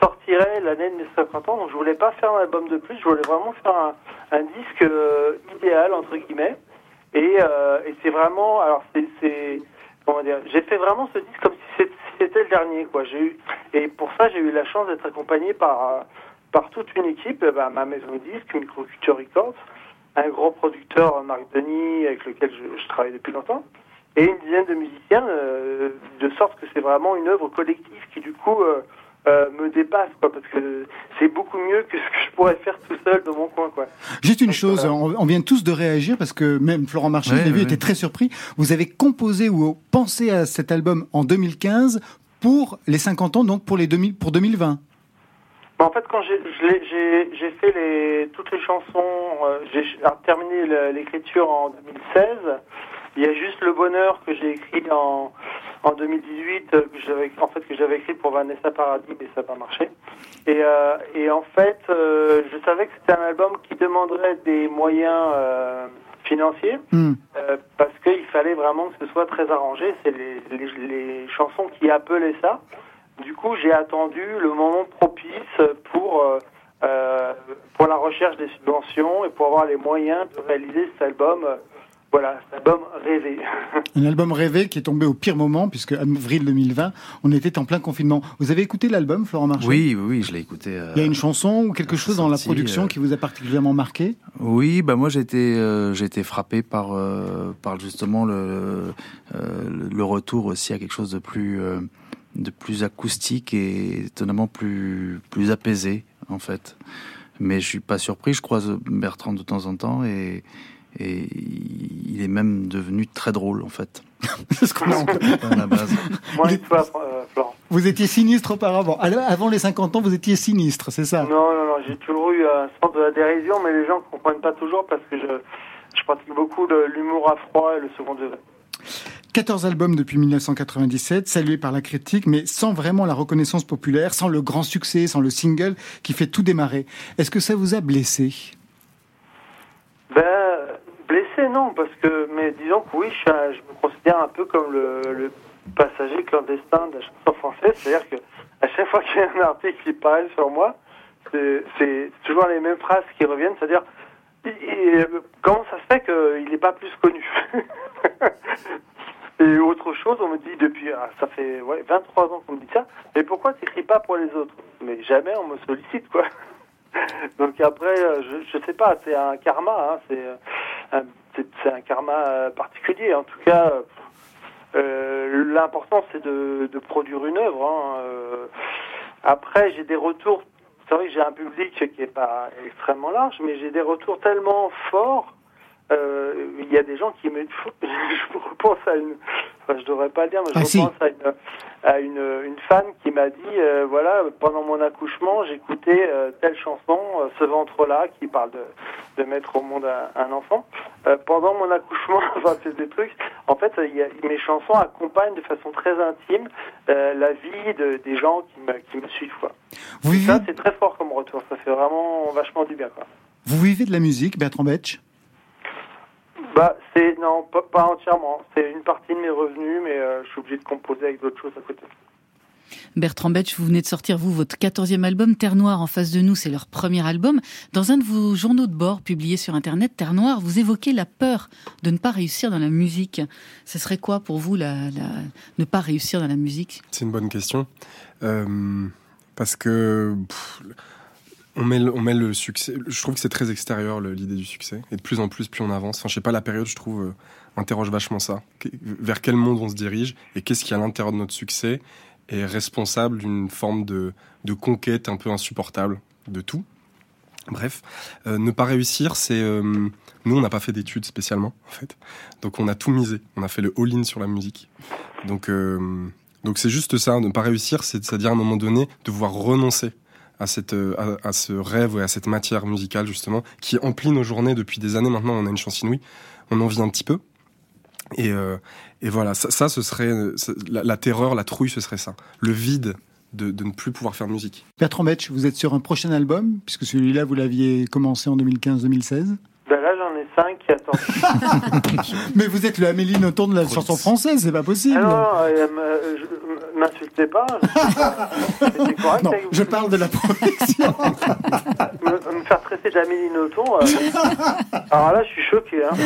sortirait l'année de mes 50 ans. Donc je voulais pas faire un album de plus. Je voulais vraiment faire un, disque euh, idéal, entre guillemets. Et, euh, c'est vraiment... Alors, c'est... comment dire, j'ai fait vraiment ce disque comme si c'était le dernier, quoi. J'ai eu, et pour ça, j'ai eu la chance d'être accompagné par, euh, par toute une équipe, eh ben, ma maison de disque, Microculture Records, un gros producteur, euh, Marc Denis, avec lequel je, je travaille depuis longtemps, et une dizaine de musiciens, euh, de sorte que c'est vraiment une œuvre collective qui, du coup, euh, euh, me dépasse, quoi, parce que c'est beaucoup mieux que ce que je pourrais faire tout seul dans mon coin, quoi. Juste une chose, on, on vient tous de réagir parce que même Florent Marché, Ouais, je l'ai vu, ouais. était très surpris. Vous avez composé ou pensé à cet album en 2015 pour les 50 ans, donc pour les 2000, pour 2020. Bah, en fait, quand j'ai fait les, toutes les chansons, euh, j'ai terminé l'écriture en 2016. Il y a juste le bonheur que j'ai écrit en, en 2018, euh, que j'avais en fait que j'avais écrit pour Vanessa Paradis, mais ça n'a pas marché. Et, euh, et en fait, euh, je savais que c'était un album qui demanderait des moyens euh, financiers. Euh, parce qu'il fallait vraiment que ce soit très arrangé. C'est les, les, les chansons qui appelaient ça. Du coup, j'ai attendu le moment propice pour euh, euh, pour la recherche des subventions et pour avoir les moyens de réaliser cet album. euh, voilà, cet album rêvé. Un album rêvé qui est tombé au pire moment, puisque avril 2020, on était en plein confinement. Vous avez écouté l'album, Florent Marchand? Oui, oui, je l'ai écouté. euh, Il y a une chanson ou quelque chose dans la production euh, qui vous a particulièrement marqué? Oui, bah moi j'ai été euh, j'ai été frappé par euh, par justement le euh, le retour aussi à quelque chose de plus euh, de plus acoustique et étonnamment plus plus apaisé en fait. Mais je suis pas surpris, je croise Bertrand de temps en temps et et il est même devenu très drôle en fait. C'est ce qu'on a entendu. à la base. Moi, et toi, euh, Florent. Vous étiez sinistre auparavant. Alors, Avant les 50 ans, vous étiez sinistre, c'est ça? Non, non, non, j'ai toujours eu un sens de la dérision, mais les gens ne comprennent pas toujours parce que je, je pratique beaucoup de l'humour à froid et le second degré. 14 albums depuis 1997, salués par la critique, mais sans vraiment la reconnaissance populaire, sans le grand succès, sans le single qui fait tout démarrer. Est-ce que ça vous a blessé? Ben, blessé, non, parce que, mais disons que oui, je, me considère un peu comme le, passager clandestin de la chanson française, c'est-à-dire que à chaque fois qu'il y a un article qui paraît sur moi, c'est toujours les mêmes phrases qui reviennent, c'est-à-dire comment ça se fait qu'il n'est pas plus connu? Et autre chose, on me dit depuis, ah, ça fait ouais, 23 ans qu'on me dit ça, mais pourquoi tu n'écris pas pour les autres? Mais jamais on me sollicite, quoi. Donc après, euh, je, sais pas, c'est un karma, hein, c'est euh, c'est- un karma particulier. En tout cas, euh, l'important c'est de, de produire une œuvre. hein. Après, j'ai des retours. C'est vrai que j'ai un public qui est pas extrêmement large, mais j'ai des retours tellement forts. Euh, Il y a des gens qui me. je repense à une. Enfin, je devrais pas le dire, mais je Ah, si. repense à une à une, une femme qui m'a dit euh, voilà pendant mon accouchement j'écoutais euh, telle chanson euh, ce ventre là qui parle de, de mettre au monde un, un enfant pendant mon accouchement enfin c'est des trucs en fait il y a, mes chansons accompagnent de façon très intime la vie de, des gens qui me, qui me suivent quoi vous vivez, ça c'est très fort comme retour ça fait vraiment vachement du bien quoi vous vivez de la musique, Bertrand Betch bah c'est non pas, pas entièrement c'est une partie de mes revenus mais euh, je suis obligé de composer avec d'autres choses à côté Bertrand Betch, vous venez de sortir, vous, votre quatorzième album, Terre Noire en face de nous, c'est leur premier album. Dans un de vos journaux de bord publiés sur Internet, Terre Noire, vous évoquez la peur de ne pas réussir dans la musique. Ce serait quoi pour vous, la, la- ne pas réussir dans la musique? C'est une bonne question. Euh, parce que pff, on, met le, on met le succès. Je trouve que c'est très extérieur l'idée du succès. Et de plus en plus, plus on avance. Enfin, je sais pas, la période, je trouve, euh, interroge vachement ça. Vers quel monde on se dirige et qu'est-ce qui, à l'intérieur de notre succès, est responsable d'une forme de, de conquête un peu insupportable de tout. Bref, euh, ne pas réussir, c'est. euh, nous, on n'a pas fait d'études spécialement, en fait. Donc, on a tout misé. On a fait le all-in sur la musique. Donc, euh, donc c'est juste ça, ne pas réussir, c'est- c'est-à-dire à un moment donné devoir renoncer à, cette, euh, à, à ce rêve et à cette matière musicale justement qui emplit nos journées depuis des années maintenant. On a une chance inouïe, on en vit un petit peu. Et, euh, et voilà, ça, ça, ce serait euh, la, la terreur, la trouille, ce serait ça, le vide de, de ne plus pouvoir faire de musique. Bertrand Betch, vous êtes sur un prochain album, puisque celui-là, vous l'aviez commencé en 2015-2016. ben là j'en ai cinq qui attendent Mais vous êtes le Amélie Nothomb de la chanson française, c'est pas possible. Ah non, euh, je- m'insultez pas. C'était correct Non, avec vous. je parle de la production. me, me faire traiter d'Amélie Nothomb. euh, alors là, je suis choqué. Hein.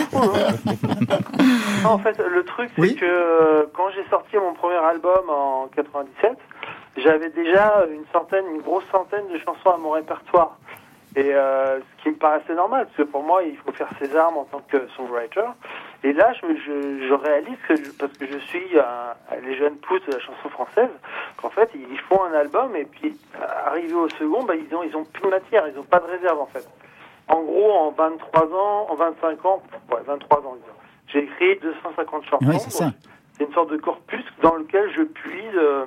Non, en fait, le truc, c'est Oui. que euh, quand j'ai sorti mon premier album en 97, j'avais déjà une centaine, une grosse centaine de chansons à mon répertoire. Et euh, ce qui me paraissait normal, parce que pour moi, il faut faire ses armes en tant que songwriter. Et là, je, je, je réalise que, je- parce que je suis un- les jeunes pousses de la chanson française, qu'en fait, ils font un album et puis, euh, arrivé au second, bah, ils ont, ils ont plus de matière, ils ont pas de réserve, en fait. En gros, en 23 ans, en 25 ans, ouais, 23 ans, j'ai écrit 250 chansons. Oui, C'est une sorte de corpus dans lequel je puise euh,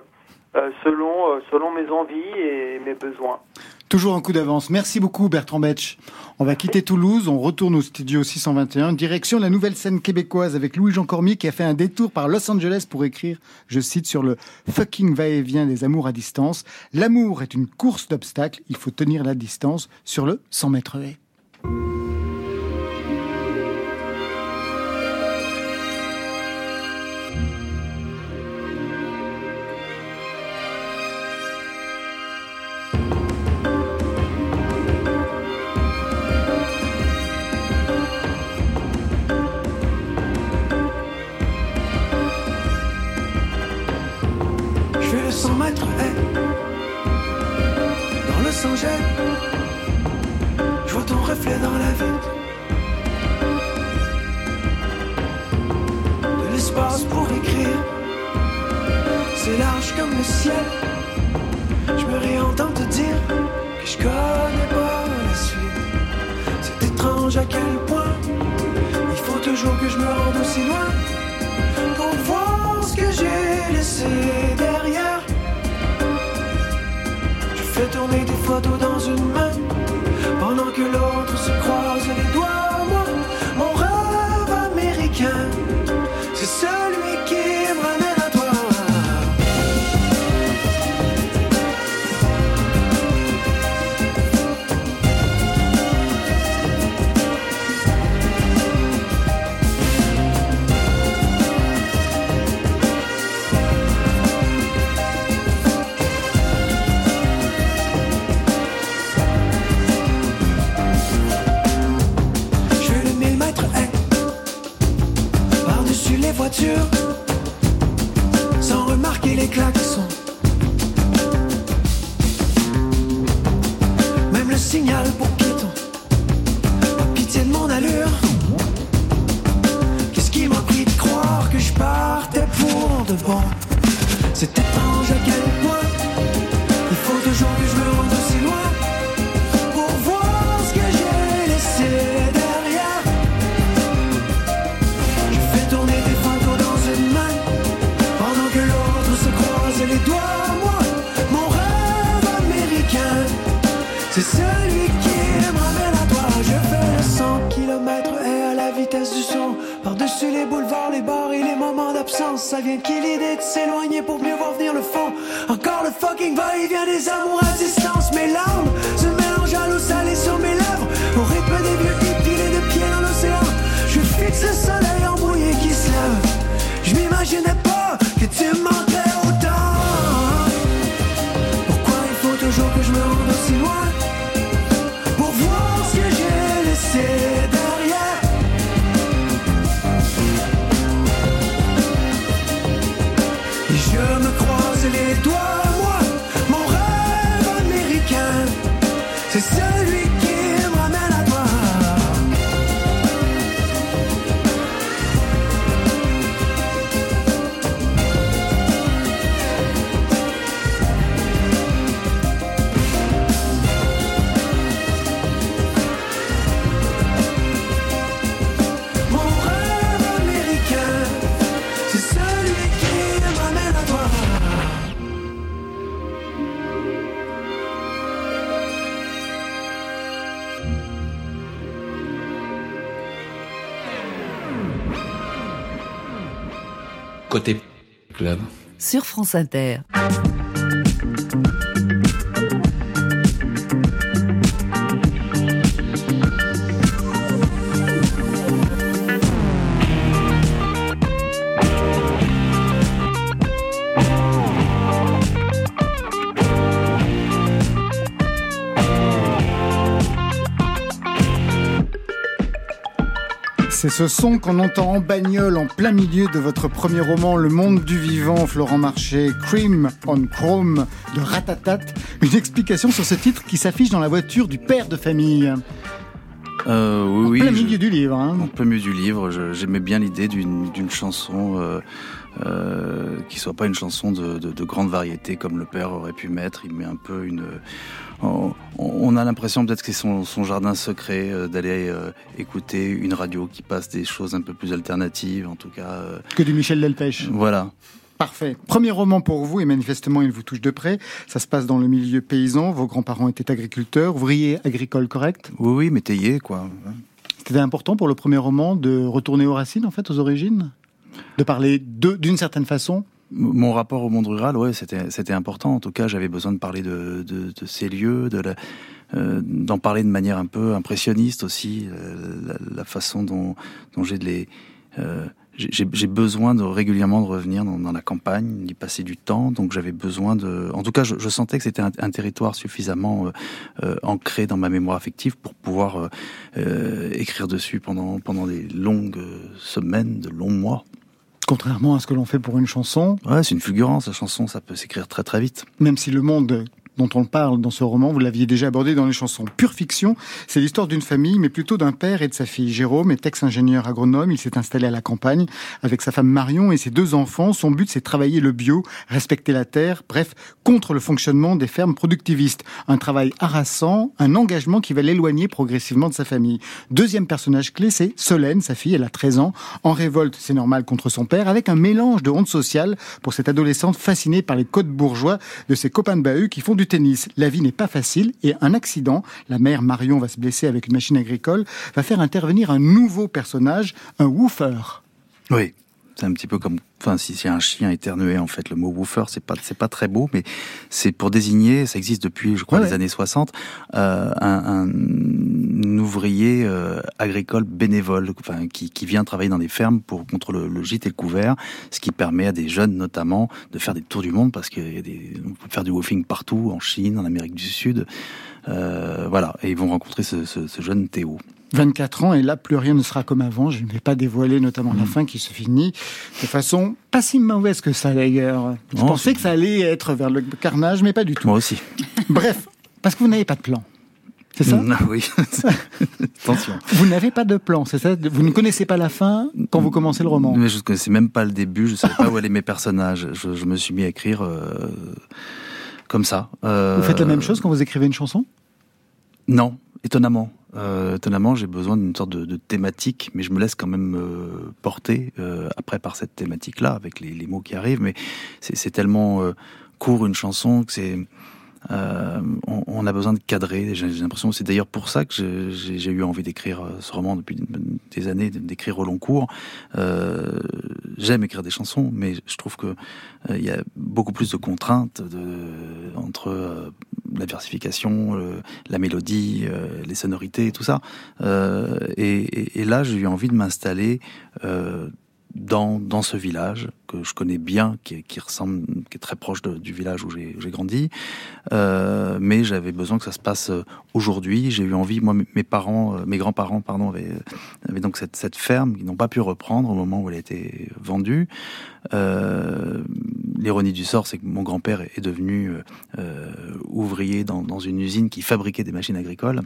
euh, selon, euh, selon mes envies et mes besoins. Toujours un coup d'avance. Merci beaucoup Bertrand Betch. On va quitter Toulouse, on retourne au studio 621, direction la nouvelle scène québécoise avec Louis-Jean Cormier qui a fait un détour par Los Angeles pour écrire, je cite, sur le fucking va-et-vient des amours à distance. L'amour est une course d'obstacles, il faut tenir la distance sur le 100 mètres haies. France Inter. C'est ce son qu'on entend en bagnole en plein milieu de votre premier roman Le Monde du Vivant, Florent Marché, Cream on Chrome de Ratatat. Une explication sur ce titre qui s'affiche dans la voiture du père de famille. Euh, oui, En oui, plein je- milieu du livre. hein. En plein milieu du livre, j'aimais bien l'idée d'une d'une chanson euh, euh, qui soit pas une chanson de, de, de grande variété comme le père aurait pu mettre. Il met un peu une. On, a l'impression peut-être que c'est son, son jardin secret euh, d'aller euh, écouter une radio qui passe des choses un peu plus alternatives, en tout cas. euh, Que du Michel Delpech. voilà. Parfait. Premier roman pour vous, et manifestement il vous touche de près. Ça se passe dans le milieu paysan. Vos grands-parents étaient agriculteurs, ouvriers agricoles, correct? Oui, oui, métayer, quoi. C'était important pour le premier roman de retourner aux racines, en fait, aux origines? De parler d'une certaine façon Mon rapport au monde rural, ouais, c'était important. En tout cas, j'avais besoin de parler de, ces lieux, euh, d'en parler de manière un peu impressionniste aussi, euh, la, façon dont, j'ai de les euh, j'ai besoin régulièrement de revenir dans, la campagne, d'y passer du temps. Donc j'avais besoin de. En tout cas, je, sentais que c'était un, territoire suffisamment ancré dans ma mémoire affective pour pouvoir écrire dessus pendant pendant des longues semaines, de longs mois. Contrairement à ce que l'on fait pour une chanson, Ouais, c'est une fulgurance. La chanson, ça peut s'écrire très très vite. même si le monde dont on parle dans ce roman, vous l'aviez déjà abordé dans les chansons. Pure fiction, c'est l'histoire d'une famille, mais plutôt d'un père et de sa fille. Jérôme est ex-ingénieur agronome, il s'est installé à la campagne avec sa femme Marion et ses deux enfants. Son but, c'est travailler le bio, respecter la terre, bref, contre le fonctionnement des fermes productivistes. Un travail harassant, un engagement qui va l'éloigner progressivement de sa famille. Deuxième personnage clé, c'est Solène, sa fille, elle a 13 ans, en révolte, c'est normal, contre son père, avec un mélange de honte sociale pour cette adolescente fascinée par les codes bourgeois de ses copains de bahut qui font du tennis. La vie n'est pas facile et un accident, la mère Marion va se blesser avec une machine agricole, va faire intervenir un nouveau personnage, un woofer. Oui, c'est un petit peu comme, enfin, si c'est un chien éternué, en fait, le mot woofer, c'est pas, c'est pas très beau, mais c'est pour désigner, ça existe depuis, je crois, les années 60, euh, un, un, ouvrier euh, agricole bénévole, enfin, qui, qui, vient travailler dans des fermes pour contre le, le, gîte et le couvert, ce qui permet à des jeunes, notamment, de faire des tours du monde, parce qu'il y a des, on peut faire du woofing partout, en Chine, en Amérique du Sud, euh, voilà, et ils vont rencontrer ce, ce, ce jeune Théo. 24 ans et là plus rien ne sera comme avant. Je ne vais pas dévoiler notamment la fin qui se finit de façon pas si mauvaise que ça d'ailleurs. Je oh, pensais que ça allait être vers le carnage, mais pas du tout. Moi aussi. Bref, parce que vous n'avez pas de plan. C'est ça? Ah, Oui. Attention. Vous n'avez pas de plan, c'est ça? Vous ne connaissez pas la fin quand vous commencez le roman? Mais je ne connaissais même pas le début, je ne savais pas où allaient mes personnages. Je, je, me suis mis à écrire euh, comme ça. Euh... Vous faites la même chose quand vous écrivez une chanson? Non, étonnamment. Euh, étonnamment, j'ai besoin d'une sorte de, thématique, mais je me laisse quand même euh, porter euh, après par cette thématique-là, avec les, mots qui arrivent. Mais c'est tellement euh, court une chanson que c'est on, a besoin de cadrer. J'ai l'impression c'est d'ailleurs pour ça que j'ai eu envie d'écrire ce roman depuis des années, d'écrire au long cours. J'aime écrire des chansons, mais je trouve que il y a beaucoup plus de contraintes entre la versification, euh, la mélodie, euh, les sonorités, tout ça. Euh, et, et, et, là, j'ai eu envie de m'installer dans, dans ce village que je connais bien, qui, qui ressemble, qui est très proche de, du village où j'ai grandi. Euh, mais j'avais besoin que ça se passe aujourd'hui. J'ai eu envie, moi, mes parents, mes grands-parents, pardon, avaient, avaient, donc cette, cette ferme qu'ils n'ont pas pu reprendre au moment où elle a été vendue. Euh, L'ironie du sort, c'est que mon grand-père est devenu euh, ouvrier dans, dans une usine qui fabriquait des machines agricoles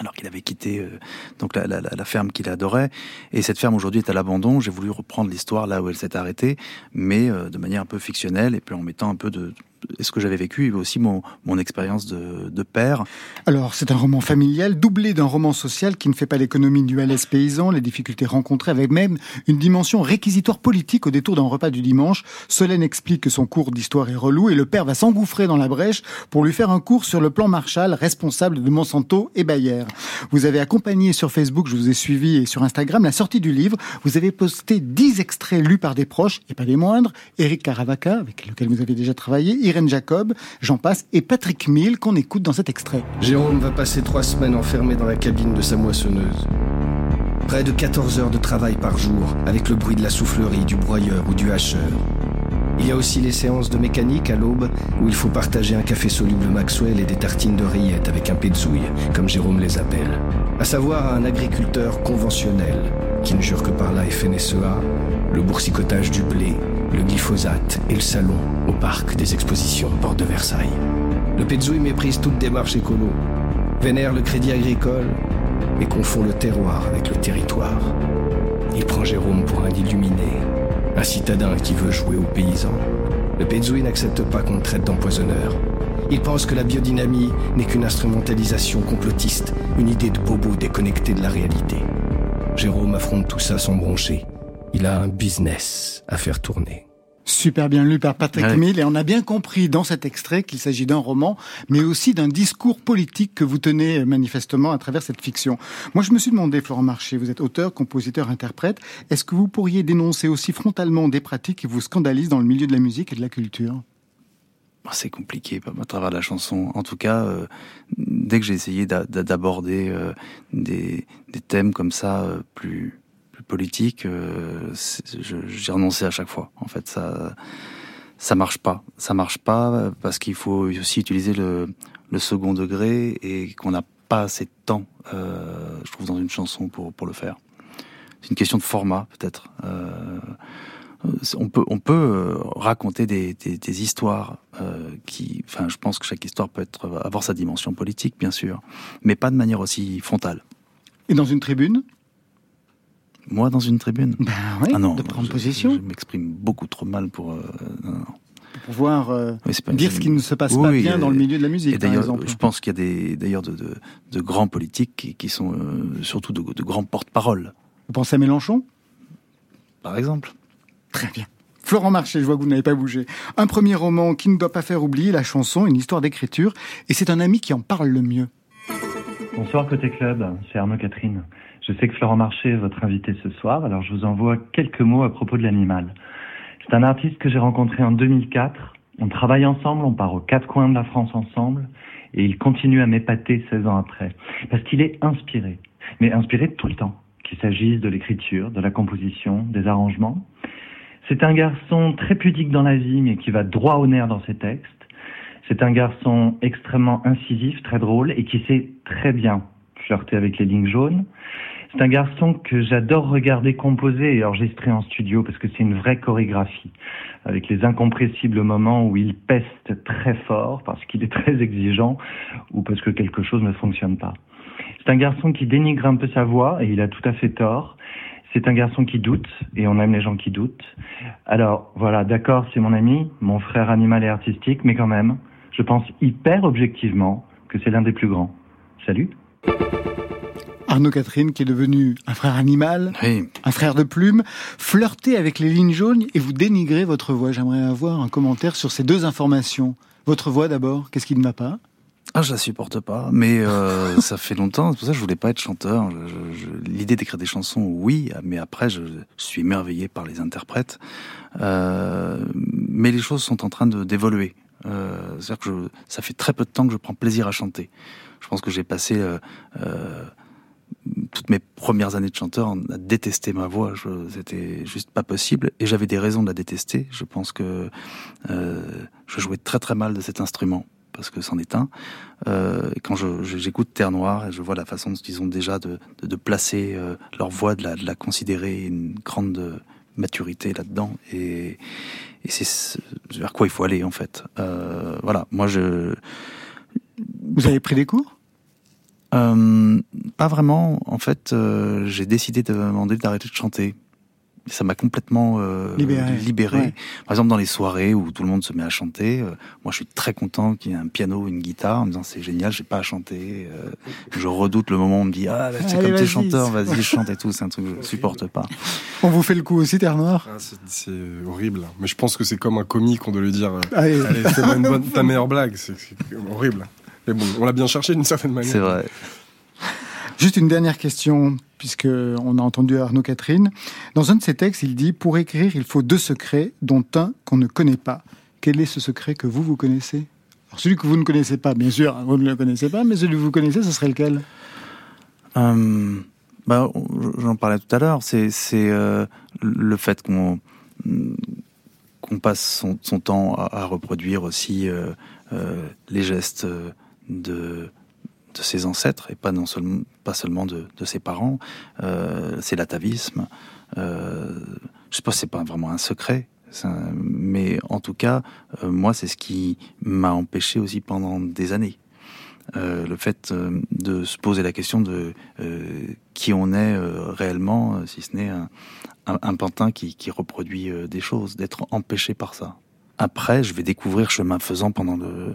alors qu'il avait quitté euh, donc la, la, la ferme qu'il adorait. Et cette ferme aujourd'hui est à l'abandon. J'ai voulu reprendre l'histoire là où elle s'est arrêtée, mais euh, de manière un peu fictionnelle et puis en mettant un peu de, ce que j'avais vécu et aussi mon, mon expérience de, de, père. Alors, c'est un roman familial doublé d'un roman social qui ne fait pas l'économie du malaise paysan, les difficultés rencontrées avec même une dimension réquisitoire politique au détour d'un repas du dimanche. Solène explique que son cours d'histoire est relou et le père va s'engouffrer dans la brèche pour lui faire un cours sur le plan Marshall, responsable de Monsanto et Bayer. Vous avez accompagné sur Facebook, je vous ai suivi, et sur Instagram, la sortie du livre. Vous avez posté 10 extraits lus par des proches, et pas des moindres. Eric Caravaca, avec lequel vous avez déjà travaillé, Irène Jacob, j'en passe, et Patrick Mill qu'on écoute dans cet extrait. Jérôme va passer trois semaines enfermé dans la cabine de sa moissonneuse. Près de 14 heures de travail par jour, avec le bruit de la soufflerie, du broyeur ou du hacheur. Il y a aussi les séances de mécanique à l'aube, où il faut partager un café soluble Maxwell et des tartines de rillettes avec un pézouille, comme Jérôme les appelle. À savoir un agriculteur conventionnel, qui ne jure que par la FNSEA, le boursicotage du blé, le glyphosate et le salon au parc des expositions Porte de Versailles. Le Pezouille méprise toute démarche écolo, vénère le crédit agricole et confond le terroir avec le territoire. Il prend Jérôme pour un illuminé, un citadin qui veut jouer aux paysans. Le Pezouille n'accepte pas qu'on traite d'empoisonneur. Il pense que la biodynamie n'est qu'une instrumentalisation complotiste, une idée de bobo déconnectée de la réalité. Jérôme affronte tout ça sans broncher. Il a un business à faire tourner. Super bien lu par Patrick ouais. Mill et on a bien compris dans cet extrait qu'il s'agit d'un roman, mais aussi d'un discours politique que vous tenez manifestement à travers cette fiction. Moi, je me suis demandé, Florent Marché, vous êtes auteur, compositeur, interprète, est-ce que vous pourriez dénoncer aussi frontalement des pratiques qui vous scandalisent dans le milieu de la musique et de la culture? C'est compliqué à travers la chanson. En tout cas, euh, dès que j'ai essayé d'aborder euh, des, des, thèmes comme ça, euh, plus politique, euh, j'ai renoncé à chaque fois. En fait, ça ça marche pas. Ça marche pas parce qu'il faut aussi utiliser le, second degré et qu'on n'a pas assez de temps, euh, je trouve, dans une chanson pour, le faire. C'est une question de format, peut-être. Euh, on peut, on peut raconter des, histoires enfin, je pense que chaque histoire peut avoir sa dimension politique, bien sûr, mais pas de manière aussi frontale. Et dans une tribune? Moi, dans une tribune Ben oui, ah non, de prendre position. Je, m'exprime beaucoup trop mal pour. Pour pouvoir dire ce qui ne se passe pas bien dans le milieu de la musique, par exemple. Je pense qu'il y a des, d'ailleurs de, de, de, grands politiques qui, sont surtout de, de grands porte-parole. Vous pensez à Mélenchon? Par exemple. Très bien. Florent Marché, je vois que vous n'avez pas bougé. Un premier roman qui ne doit pas faire oublier la chanson, une histoire d'écriture, et c'est un ami qui en parle le mieux. Bonsoir Côté Club, c'est Arnaud Catherine. Je sais que Florent Marché est votre invité ce soir, alors je vous envoie quelques mots à propos de l'animal. C'est un artiste que j'ai rencontré en 2004. On travaille ensemble, on part aux quatre coins de la France ensemble, et il continue à m'épater 16 ans après. Parce qu'il est inspiré, mais inspiré tout le temps, qu'il s'agisse de l'écriture, de la composition, des arrangements. C'est un garçon très pudique dans la vie, mais qui va droit au nerf dans ses textes. C'est un garçon extrêmement incisif, très drôle, et qui sait très bien flirter avec les lignes jaunes. C'est un garçon que j'adore regarder composer et enregistrer en studio parce que c'est une vraie chorégraphie, avec les incompressibles moments où il peste très fort parce qu'il est très exigeant ou parce que quelque chose ne fonctionne pas. C'est un garçon qui dénigre un peu sa voix et il a tout à fait tort. C'est un garçon qui doute et on aime les gens qui doutent. Alors voilà, d'accord, c'est mon ami, mon frère animal et artistique, mais quand même, je pense hyper objectivement que c'est l'un des plus grands. Salut Arnaud Catherine, qui est devenu un frère animal, un frère de plume, flirter avec les lignes jaunes et vous dénigrer votre voix. J'aimerais avoir un commentaire sur ces deux informations. Votre voix d'abord, qu'est-ce qui ne va pas? Ah, je la supporte pas, mais euh, ça fait longtemps. C'est pour ça que je voulais pas être chanteur. L'idée d'écrire des chansons, oui, mais après, je, suis émerveillé par les interprètes. Euh, mais les choses sont en train de d'évoluer. Euh, C'est-à-dire que je, ça fait très peu de temps que je prends plaisir à chanter. Je pense que j'ai passé euh, euh, toutes mes premières années de chanteur à détester ma voix. C'était juste pas possible, et j'avais des raisons de la détester. Je pense que euh, je jouais très très mal de cet instrument parce que c'en est un. Euh, quand j'écoute Terre Noire et je vois la façon dont ils ont déjà de, de, de placer euh, leur voix, de la, de la, considérer une grande maturité là-dedans, et, et c'est vers quoi il faut aller en fait. Euh, voilà, moi je. Vous avez pris des cours? Euh, Pas vraiment. En fait, euh, j'ai décidé de demander d'arrêter de chanter ça m'a complètement euh, libéré. Par exemple, dans les soirées où tout le monde se met à chanter, euh, moi je suis très content qu'il y ait un piano, une guitare, en me disant c'est génial, j'ai pas à chanter. Euh, je redoute le moment où on me dit ah bah, c'est comme t'es chanteur, vas-y chante et tout, c'est un truc que je supporte pas. On vous fait le coup aussi, Terre Noire? Ah, C'est horrible, mais je pense que c'est comme un comique, on doit lui dire allez, allez c'est ta meilleure blague, c'est horrible. Mais bon, on l'a bien cherché d'une certaine manière. C'est vrai. Juste une dernière question, puisque on a entendu Arnaud Catherine. Dans un de ses textes, il dit Pour écrire, il faut deux secrets, dont un qu'on ne connaît pas. Quel est ce secret que vous, vous connaissez? Alors, Celui que vous ne connaissez pas, bien sûr, vous ne le connaissez pas, mais celui que vous connaissez, ce serait lequel? Euh, bah, J'en parlais tout à l'heure. C'est euh, le fait qu'on qu'on passe son, son temps à, reproduire aussi euh, euh les gestes de ses ancêtres et pas non seulement pas seulement de, ses parents. Euh, c'est l'atavisme. Euh, je sais pas, c'est pas vraiment un secret, mais en tout cas, euh, moi, c'est ce qui m'a empêché aussi pendant des années. Euh, le fait de se poser la question de qui on est réellement, si ce n'est un, pantin qui reproduit des choses, d'être empêché par ça. Après, je vais découvrir chemin faisant pendant le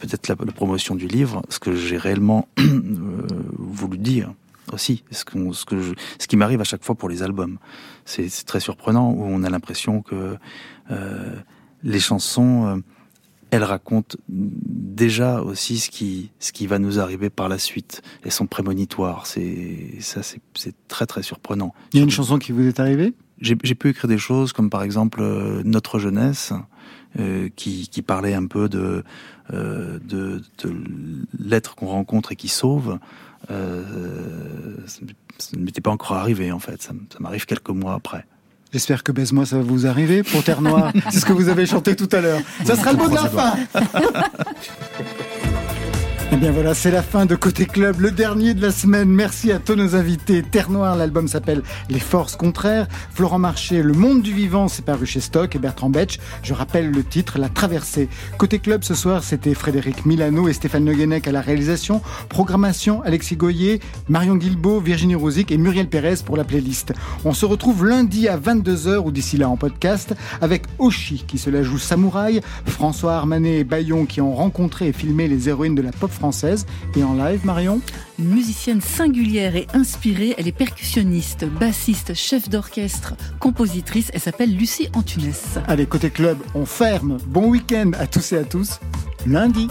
peut-être la, promotion du livre ce que j'ai réellement euh, voulu dire aussi. Ce, que, ce, que je, ce qui m'arrive à chaque fois pour les albums, c'est très surprenant où on a l'impression que euh, les chansons, euh, elles racontent déjà aussi ce qui ce qui va nous arriver par la suite. Elles sont prémonitoires. C'est ça, c'est très très surprenant. Il y a une chanson qui vous est arrivée? J'ai pu écrire des choses comme par exemple euh, Notre jeunesse euh, qui, qui, parlait un peu de, euh, de, de l'être qu'on rencontre et qui sauve. Euh, ça ne m'était pas encore arrivé en fait, ça, ça m'arrive quelques mois après. J'espère que baise-moi ça va vous arriver pour Terre Noire. C'est ce que vous avez chanté tout à l'heure. Ça sera le mot de la fin. Et eh bien voilà, c'est la fin de Côté Club, le dernier de la semaine. Merci à tous nos invités. Terre Noire, l'album s'appelle Les Forces Contraires. Florent Marché, Le Monde du Vivant, c'est paru chez Stock. Et Bertrand Betch, je rappelle le titre, La Traversée. Côté Club, ce soir, c'était Frédéric Milano et Stéphane Le à la réalisation. Programmation, Alexis Goyer, Marion Guilbault, Virginie Rosic et Muriel Pérez pour la playlist. On se retrouve lundi à 22h ou d'ici là en podcast avec Oshi qui se la joue samouraï, François Armanet et Bayon qui ont rencontré et filmé les héroïnes de la pop française. Et en live, Marion Une musicienne singulière et inspirée, elle est percussionniste, bassiste, chef d'orchestre, compositrice, elle s'appelle Lucie Antunes. Allez, côté club, on ferme. Bon week-end à tous et à tous. Lundi.